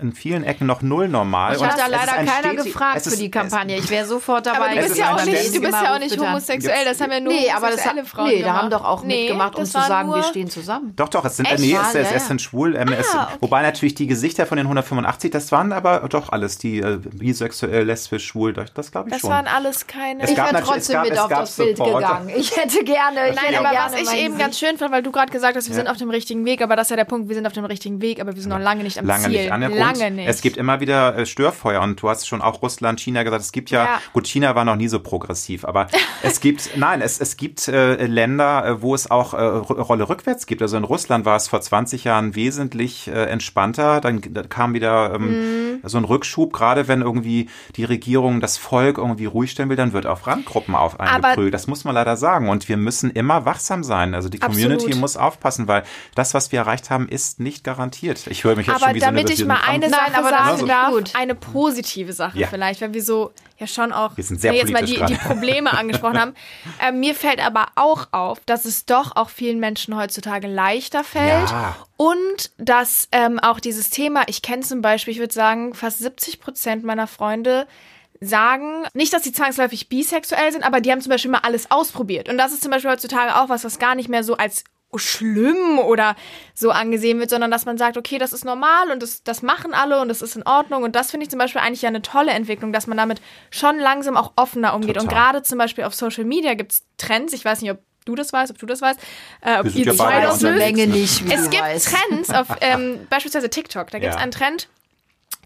in vielen Ecken noch null normal. Ich Und hatte da ist leider ein keiner gefragt es für ist- die Kampagne. Ich wäre sofort dabei. aber du bist ist ja auch nicht, du bist ja auch nicht homosexuell, das haben ja nur Nee, aber das, homosexuelle Frauen nee, da gemacht. haben doch auch Nee, mitgemacht, um das zu sagen, wir stehen zusammen. Doch, doch, es sind, Echt? nee, Ah, es, es, es sind schwul, ähm, es, okay. wobei natürlich die Gesichter von den 185, das waren aber doch alles, die äh, bisexuell, lesbisch, schwul, das, das glaube ich Das schon. waren alles keine. Es Ich gab wäre trotzdem gab- mit auf das Bild gegangen. Ich hätte gerne. Ich Nein, hätte aber gerne was ich eben ganz schön fand, weil du gerade gesagt hast, wir sind auf dem richtigen Weg, aber das ist ja der Punkt, wir sind auf dem richtigen Weg, aber wir sind noch lange nicht am lange Ziel. nicht angekommen. Lange nicht. Es gibt immer wieder äh, Störfeuer und du hast schon auch Russland, China gesagt, es gibt ja, Ja. gut, China war noch nie so progressiv, aber *laughs* es gibt, nein, es, es gibt äh, Länder, äh, wo es auch äh, Ro- Rolle rückwärts gibt. Also in Russland war es vor 20 Jahren wesentlich äh, entspannter, dann da kam wieder ähm, Mhm. so ein Rückschub, gerade wenn irgendwie die Regierung das Volk irgendwie ruhig stellen will, dann wird auf Randgruppen auf eingeprügelt. Das muss man leider sagen und wir müssen immer wachsam sein. Also die Community Absolut. muss aufpassen, weil das, was wir erreicht haben, ist nicht garantiert. Ich höre mich jetzt aber schon wie so eine ich mal eine Nein, Sache aber das sagen darf, gut. eine positive Sache Ja. vielleicht, weil wir so ja schon auch Wir sind sehr wir jetzt mal die, die. Probleme *laughs* angesprochen haben. Äh, mir fällt aber auch auf, dass es doch auch vielen Menschen heutzutage leichter fällt Ja. und dass ähm, auch dieses Thema, ich kenne zum Beispiel, ich würde sagen, fast 70 Prozent meiner Freunde sagen, nicht, dass sie zwangsläufig bisexuell sind, aber die haben zum Beispiel mal alles ausprobiert. Und das ist zum Beispiel heutzutage auch was, was gar nicht mehr so als schlimm oder so angesehen wird, sondern dass man sagt, okay, das ist normal und das, das machen alle und das ist in Ordnung. Und das finde ich zum Beispiel eigentlich ja eine tolle Entwicklung, dass man damit schon langsam auch offener umgeht. Und Total. gerade zum Beispiel auf Social Media gibt es Trends, ich weiß nicht, ob du das weißt, ob du das weißt, äh, ob ihr ja zwei das. Menge nicht, wie Es du gibt weißt. Trends auf *laughs* ähm, beispielsweise TikTok. Da gibt es Ja. einen Trend,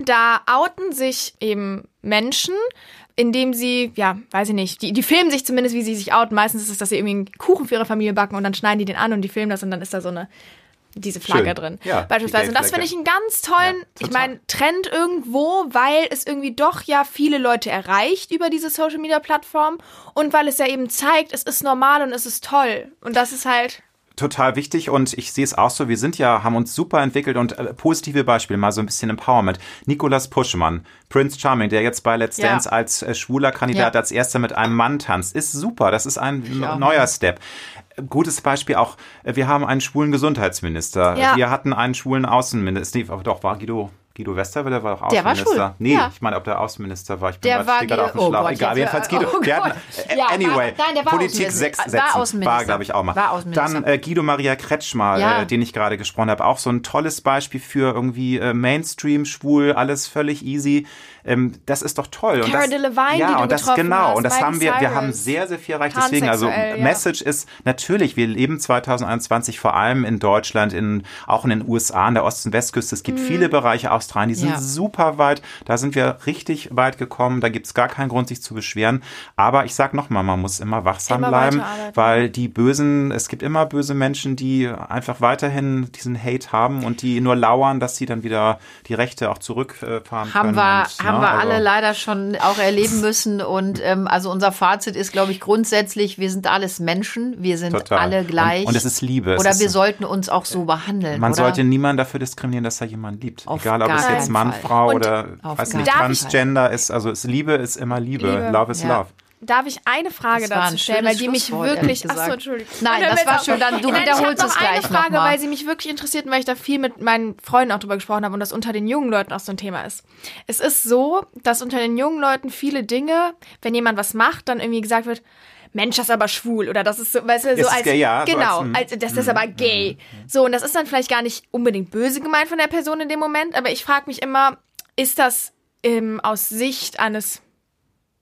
da outen sich eben Menschen, indem sie, ja, weiß ich nicht, die, die filmen sich zumindest, wie sie sich outen. Meistens ist es, dass sie irgendwie einen Kuchen für ihre Familie backen und dann schneiden die den an und die filmen das und dann ist da so eine diese Flagge Schön. drin. Ja, beispielsweise. Und das finde ich einen ganz tollen, Ja, ich meine, Trend irgendwo, weil es irgendwie doch ja viele Leute erreicht über diese Social Media Plattform und weil es ja eben zeigt, es ist normal und es ist toll. Und das ist halt total wichtig und ich sehe es auch so, wir sind ja, haben uns super entwickelt und äh, positive Beispiele, mal so ein bisschen Empowerment. Nikolas Puschmann, Prince Charming, der jetzt bei Let's Ja. Dance als äh, schwuler Kandidat Ja. als erster mit einem Mann tanzt, ist super. Das ist ein Ja. neuer Step. Gutes Beispiel auch, äh, wir haben einen schwulen Gesundheitsminister. Ja. Wir hatten einen schwulen Außenminister. Nee, aber doch, war Guido. Guido Westerwelle war auch Der war Außenminister. schwul. Nee, Ja. ich meine, ob der Außenminister war. Ich bin Der war gerade auf dem oh Schlauch. Gott, Egal, jedenfalls Guido. oh hatten, Ja, war- anyway, nein, war Politik Außenminister. sechs. Außenminister. War, glaube ich, auch mal. War Außenminister. Dann äh, Guido Maria Kretschmer, Ja. äh, den ich gerade gesprochen habe. Auch so ein tolles Beispiel für irgendwie äh, Mainstream, schwul, alles völlig easy. Ähm, das ist doch toll. und Cara das, Delevingne, ja, die und das genau. hast, und das haben wir, wir haben Cyrus. sehr, sehr viel erreicht. Deswegen, also. Message ist natürlich, wir leben 2021 vor allem in Deutschland, in, auch in den USA, an der Ost- und Westküste. Es Mhm. gibt viele Bereiche Australien, die sind Ja. super weit. Da sind wir richtig weit gekommen. Da gibt es gar keinen Grund, sich zu beschweren. Aber ich sag nochmal, man muss immer wachsam Immer bleiben, weil die bösen, es gibt immer böse Menschen, die einfach weiterhin diesen Hate haben und die nur lauern, dass sie dann wieder die Rechte auch zurückfahren haben können. wir, und, haben ne, wir also- alle leider schon auch erleben müssen. Und ähm, also unser Fazit ist, glaube ich, grundsätzlich, wir sind alles Menschen, wir sind Total. alle gleich. Und, und es ist Liebe. Es Oder ist, wir sollten uns auch so behandeln. Man oder? sollte niemanden dafür diskriminieren, dass er jemanden liebt. Auf Egal, ob es jetzt Mann, Fall. Frau Und oder weiß nicht, Transgender ist. Also es, Liebe ist immer Liebe. Liebe. Love is Ja. love. Darf ich eine Frage Das dazu stellen, weil die mich wirklich. Achso. Entschuldigung. Nein, das war schön, dann- du Nein, wiederholst ich es noch eine gleich noch Frage, mal. weil sie mich wirklich interessiert und weil ich da viel mit meinen Freunden auch drüber gesprochen habe und das unter den jungen Leuten auch so ein Thema ist. Es ist so, dass unter den jungen Leuten viele Dinge, wenn jemand was macht, dann irgendwie gesagt wird, Mensch, das ist aber schwul oder das ist so, weißt du, so Ist als gay, ja, so genau, als, als, das ist aber gay. So und das ist dann vielleicht gar nicht unbedingt böse gemeint von der Person in dem Moment, aber ich frage mich immer, ist das ähm, aus Sicht eines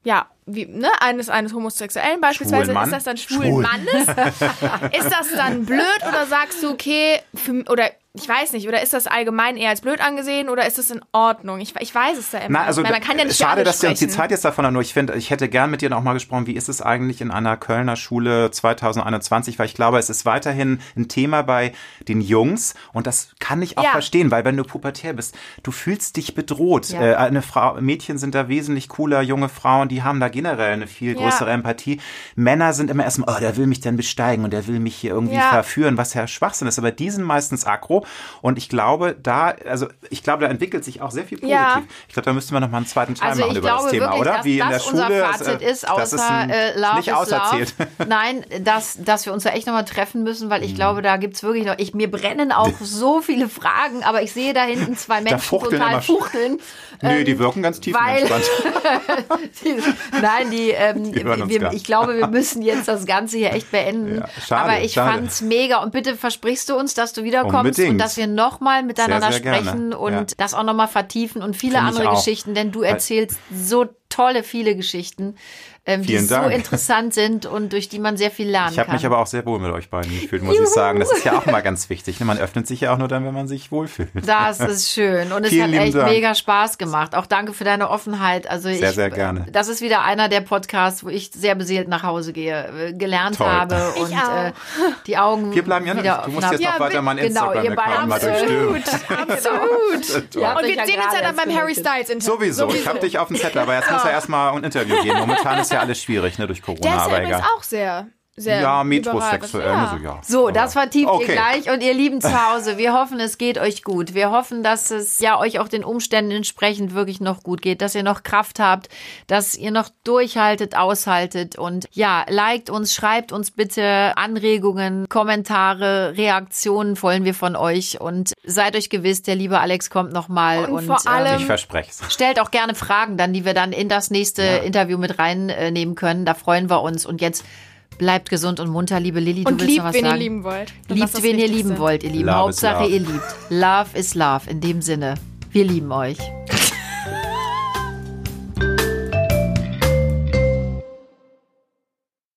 ja, wie, ne, eines, eines Homosexuellen beispielsweise, ist das dann schwulen Schwul. Mannes? *laughs* ist das dann blöd oder sagst du, okay, für, oder ich weiß nicht, oder ist das allgemein eher als blöd angesehen oder ist das in Ordnung? Ich, ich weiß es da immer. Na, also man kann ja nicht schade, dass wir uns die. Zeit jetzt davon haben. Nur ich finde, ich hätte gern mit dir noch mal gesprochen, wie ist es eigentlich in einer Kölner Schule 2021, weil ich glaube, es ist weiterhin ein Thema bei den Jungs und das kann ich auch Ja. verstehen, weil wenn du pubertär bist, du fühlst dich bedroht. Ja. Äh, eine Frau, Mädchen sind da wesentlich cooler, junge Frauen, die haben da generell eine viel Ja. größere Empathie. Männer sind immer erstmal, oh, der will mich dann besteigen und der will mich hier irgendwie Ja. verführen, was ja Schwachsinn ist. Aber die sind meistens aggro und ich glaube, da, also ich glaube, da entwickelt sich auch sehr viel positiv. Ja. Ich glaube, da müssten wir noch mal einen zweiten Teil Also machen über das Thema, wirklich, oder? Wie in das der Schule. Fazit äh, ist, das außer ist ein, äh, nicht auserzählt. *laughs* Nein, dass, dass wir uns da echt nochmal treffen müssen, weil ich Mhm. glaube, da gibt's wirklich noch, ich, mir brennen auch *laughs* so viele Fragen, aber ich sehe da hinten zwei Menschen fuchteln total fuchteln. Nö, die wirken ganz tief Ähm, weil-. *laughs* Die, nein, die, ähm, Die hören uns wir, ich glaube, wir müssen jetzt das Ganze hier echt beenden. Ja, schade, Aber ich schade. fand's mega und bitte versprichst du uns, dass du wiederkommst Unbedingt. Und dass wir nochmal miteinander Sehr, sehr gerne. sprechen und Ja. das auch nochmal vertiefen und viele Find andere. Geschichten, denn du erzählst so tolle, viele Geschichten, ähm, die Vielen so Dank. interessant sind und durch die man sehr viel lernen Ich habe kann. mich aber auch sehr wohl mit euch beiden gefühlt, muss ich sagen. Das ist ja auch mal ganz wichtig. ne? Man öffnet sich ja auch nur dann, wenn man sich wohlfühlt. Das ist schön und es hat echt Dank. mega Spaß gemacht. Auch danke für deine Offenheit. Also Sehr, ich, sehr gerne. Das ist wieder einer der Podcasts, wo ich sehr beseelt nach Hause gehe, äh, gelernt Toll. habe Ich und auch. äh, die Augen Wir bleiben ja noch. wieder Du musst jetzt habe. noch weiter meinen genau, ihr Instagram-Account mal beide- durchstöbern. Absolut. Habt *laughs* Und wir ja sehen uns ja dann beim Harry. Styles Interview. Sowieso, ich habe dich auf dem Zettel, aber jetzt muss er erstmal ein Interview geben. Momentan ist ja alles schwierig, ne, durch Corona, Der ist ja aber übrigens egal. auch sehr, sehr Ja, metrosexuell, was- also ja. So, das vertieft Okay. ihr gleich und ihr Lieben zu Hause, wir hoffen, es geht euch gut. Wir hoffen, dass es ja euch auch den Umständen entsprechend wirklich noch gut geht, dass ihr noch Kraft habt, dass ihr noch durchhaltet, aushaltet und ja, liked uns, schreibt uns bitte Anregungen, Kommentare, Reaktionen wollen wir von euch und seid euch gewiss, der liebe Alex kommt nochmal Und und, vor allem- Ich verspreche es. Stellt auch gerne Fragen dann, die wir dann in das nächste Interview mit reinnehmen können. Da freuen wir uns. Und jetzt bleibt gesund und munter, liebe Lilly. Du Und willst liebt, noch was wen ihr sagen? lieben wollt. Ist Liebt, wen ihr lieben wollt, ihr Lieben. Love Hauptsache, ihr liebt. Love is love. In dem Sinne, wir lieben euch. *laughs*